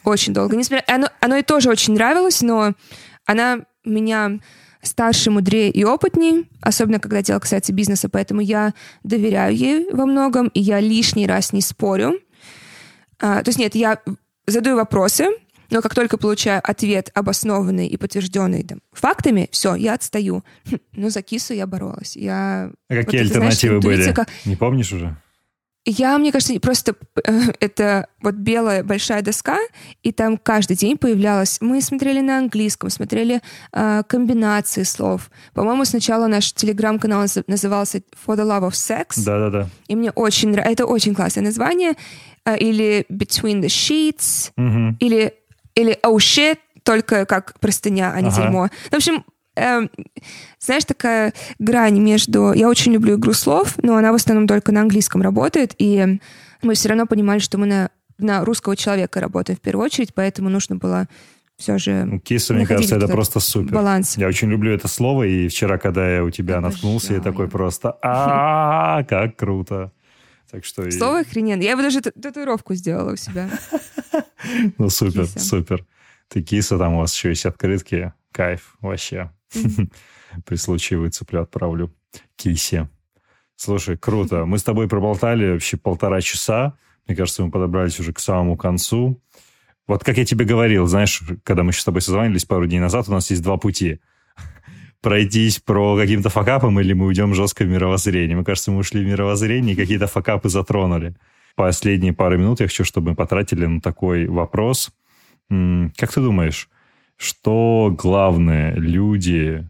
Очень долго. Несмотря, оно, оно и тоже очень нравилось, но она меня старше, мудрее и опытнее, особенно когда дело касается бизнеса, поэтому я доверяю ей во многом, и я лишний раз не спорю. А, то есть нет, я задаю вопросы, но как только получаю ответ обоснованный и подтвержденный там, фактами, все, я отстаю. Хм, ну, за кису я боролась. Я, а какие вот, альтернативы знаешь, были? Как... Не помнишь уже? Я, мне кажется, просто э, это вот белая большая доска, и там каждый день появлялось. Мы смотрели на английском, смотрели э, комбинации слов. По-моему, сначала наш телеграм-канал назывался For the Love of Sex. Да-да-да. И мне очень нравится. Это очень классное название. Э, или Between the Sheets. Угу. Или или «oh shit», только как простыня, а не ага. дерьмо. В общем, э, знаешь, такая грань между... Я очень люблю игру слов, но она в основном только на английском работает, и мы все равно понимали, что мы на, на русского человека работаем в первую очередь, поэтому нужно было все же... Ну, киса, мне кажется, это просто супер. Баланс. Я очень люблю это слово, и вчера, когда я у тебя наткнулся, я такой просто а как круто. Так что Слово охрененно. Я бы даже татуировку сделала у себя. Ну, супер, супер. Ты киса, там у вас еще есть открытки. Кайф, вообще. При случае выцеплю, отправлю кисе. Слушай, круто. Мы с тобой проболтали вообще полтора часа. Мне кажется, мы подобрались уже к самому концу. Вот как я тебе говорил, знаешь, когда мы еще с тобой созвонились пару дней назад, у нас есть два пути. Пройтись про каким-то факапом или мы уйдем жестко в мировоззрение. Мне кажется, мы ушли в мировоззрение и какие-то факапы затронули. Последние пару минут я хочу, чтобы мы потратили на такой вопрос. Как ты думаешь, что главное люди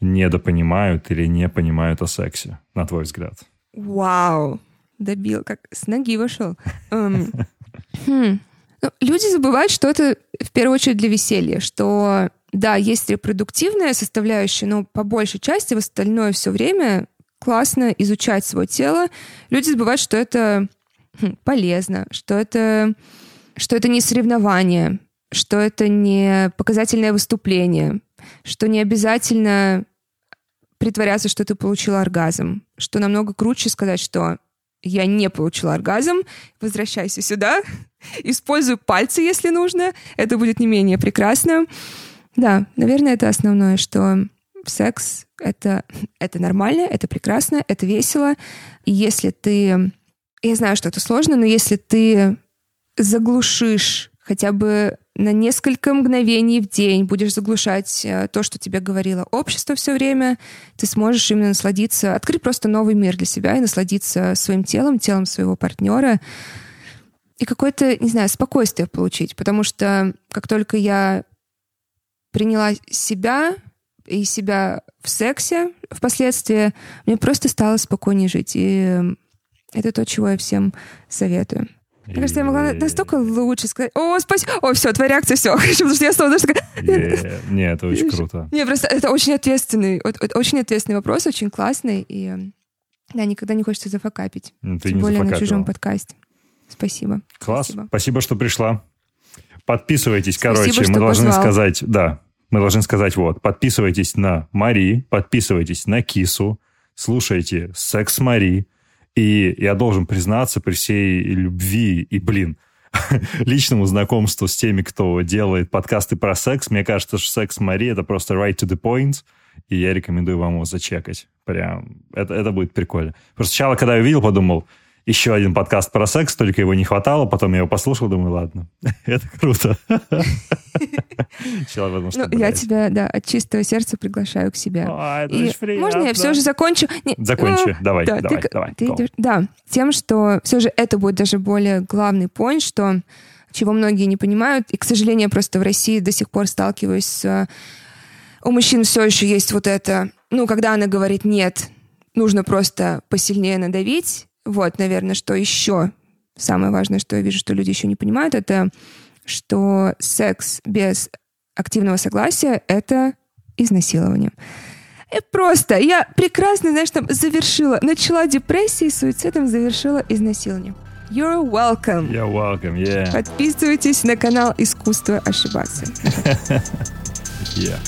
недопонимают или не понимают о сексе, на твой взгляд? Вау, добил, как с ноги вышел. Эм, хм. Ну, люди забывают, что это в первую очередь для веселья, что да, есть репродуктивная составляющая, но по большей части в остальное все время классно изучать свое тело. Люди забывают, что это хм, полезно, что это, что это не соревнование, что это не показательное выступление, что не обязательно притворяться, что ты получил оргазм, что намного круче сказать, что я не получила оргазм, возвращайся сюда, используй пальцы, если нужно, это будет не менее прекрасно. Да, наверное, это основное, что секс — это, это нормально, это прекрасно, это весело. И если ты... Я знаю, что это сложно, но если ты заглушишь хотя бы на несколько мгновений в день будешь заглушать э, то, что тебе говорило общество все время, ты сможешь именно насладиться, открыть просто новый мир для себя и насладиться своим телом, телом своего партнера и какое-то, не знаю, спокойствие получить. Потому что как только я приняла себя и себя в сексе впоследствии, мне просто стало спокойнее жить. И это то, чего я всем советую. Мне кажется, я могла настолько лучше сказать. О, спасибо. О, все, твоя реакция, все. Потому что я снова даже такая... Не, это очень круто. Не, просто это очень ответственный, очень ответственный вопрос, очень классный. И да, никогда не хочется зафакапить. Ну, Тем более на чужом подкасте. Спасибо. Класс. Спасибо. Спасибо, что пришла. Подписывайтесь, Спасибо, короче, мы должны позвал. сказать, да, мы должны сказать вот, подписывайтесь на Мари, подписывайтесь на Кису, слушайте Секс Мари, и я должен признаться при всей любви и, блин, личному знакомству с теми, кто делает подкасты про секс, мне кажется, что секс Мари это просто right to the point, и я рекомендую вам его зачекать. Прям, это, это будет прикольно. Просто сначала, когда я увидел, подумал, еще один подкаст про секс, только его не хватало, потом я его послушал, думаю, ладно, это круто. ну, я тебя, да, от чистого сердца приглашаю к себе. Можно я все же закончу? Не, Закончи, ну, давай, да, давай, давай. Да, тем, что все же это будет даже более главный point, что чего многие не понимают, и, к сожалению, я просто в России до сих пор сталкиваюсь с... У мужчин все еще есть вот это, ну, когда она говорит «нет», нужно просто посильнее надавить, вот, наверное, что еще самое важное, что я вижу, что люди еще не понимают, это что секс без активного согласия — это изнасилование. И просто я прекрасно, знаешь, там завершила, начала депрессией, суицидом, завершила изнасилование. You're welcome. You're welcome, yeah. Подписывайтесь на канал «Искусство ошибаться». yeah.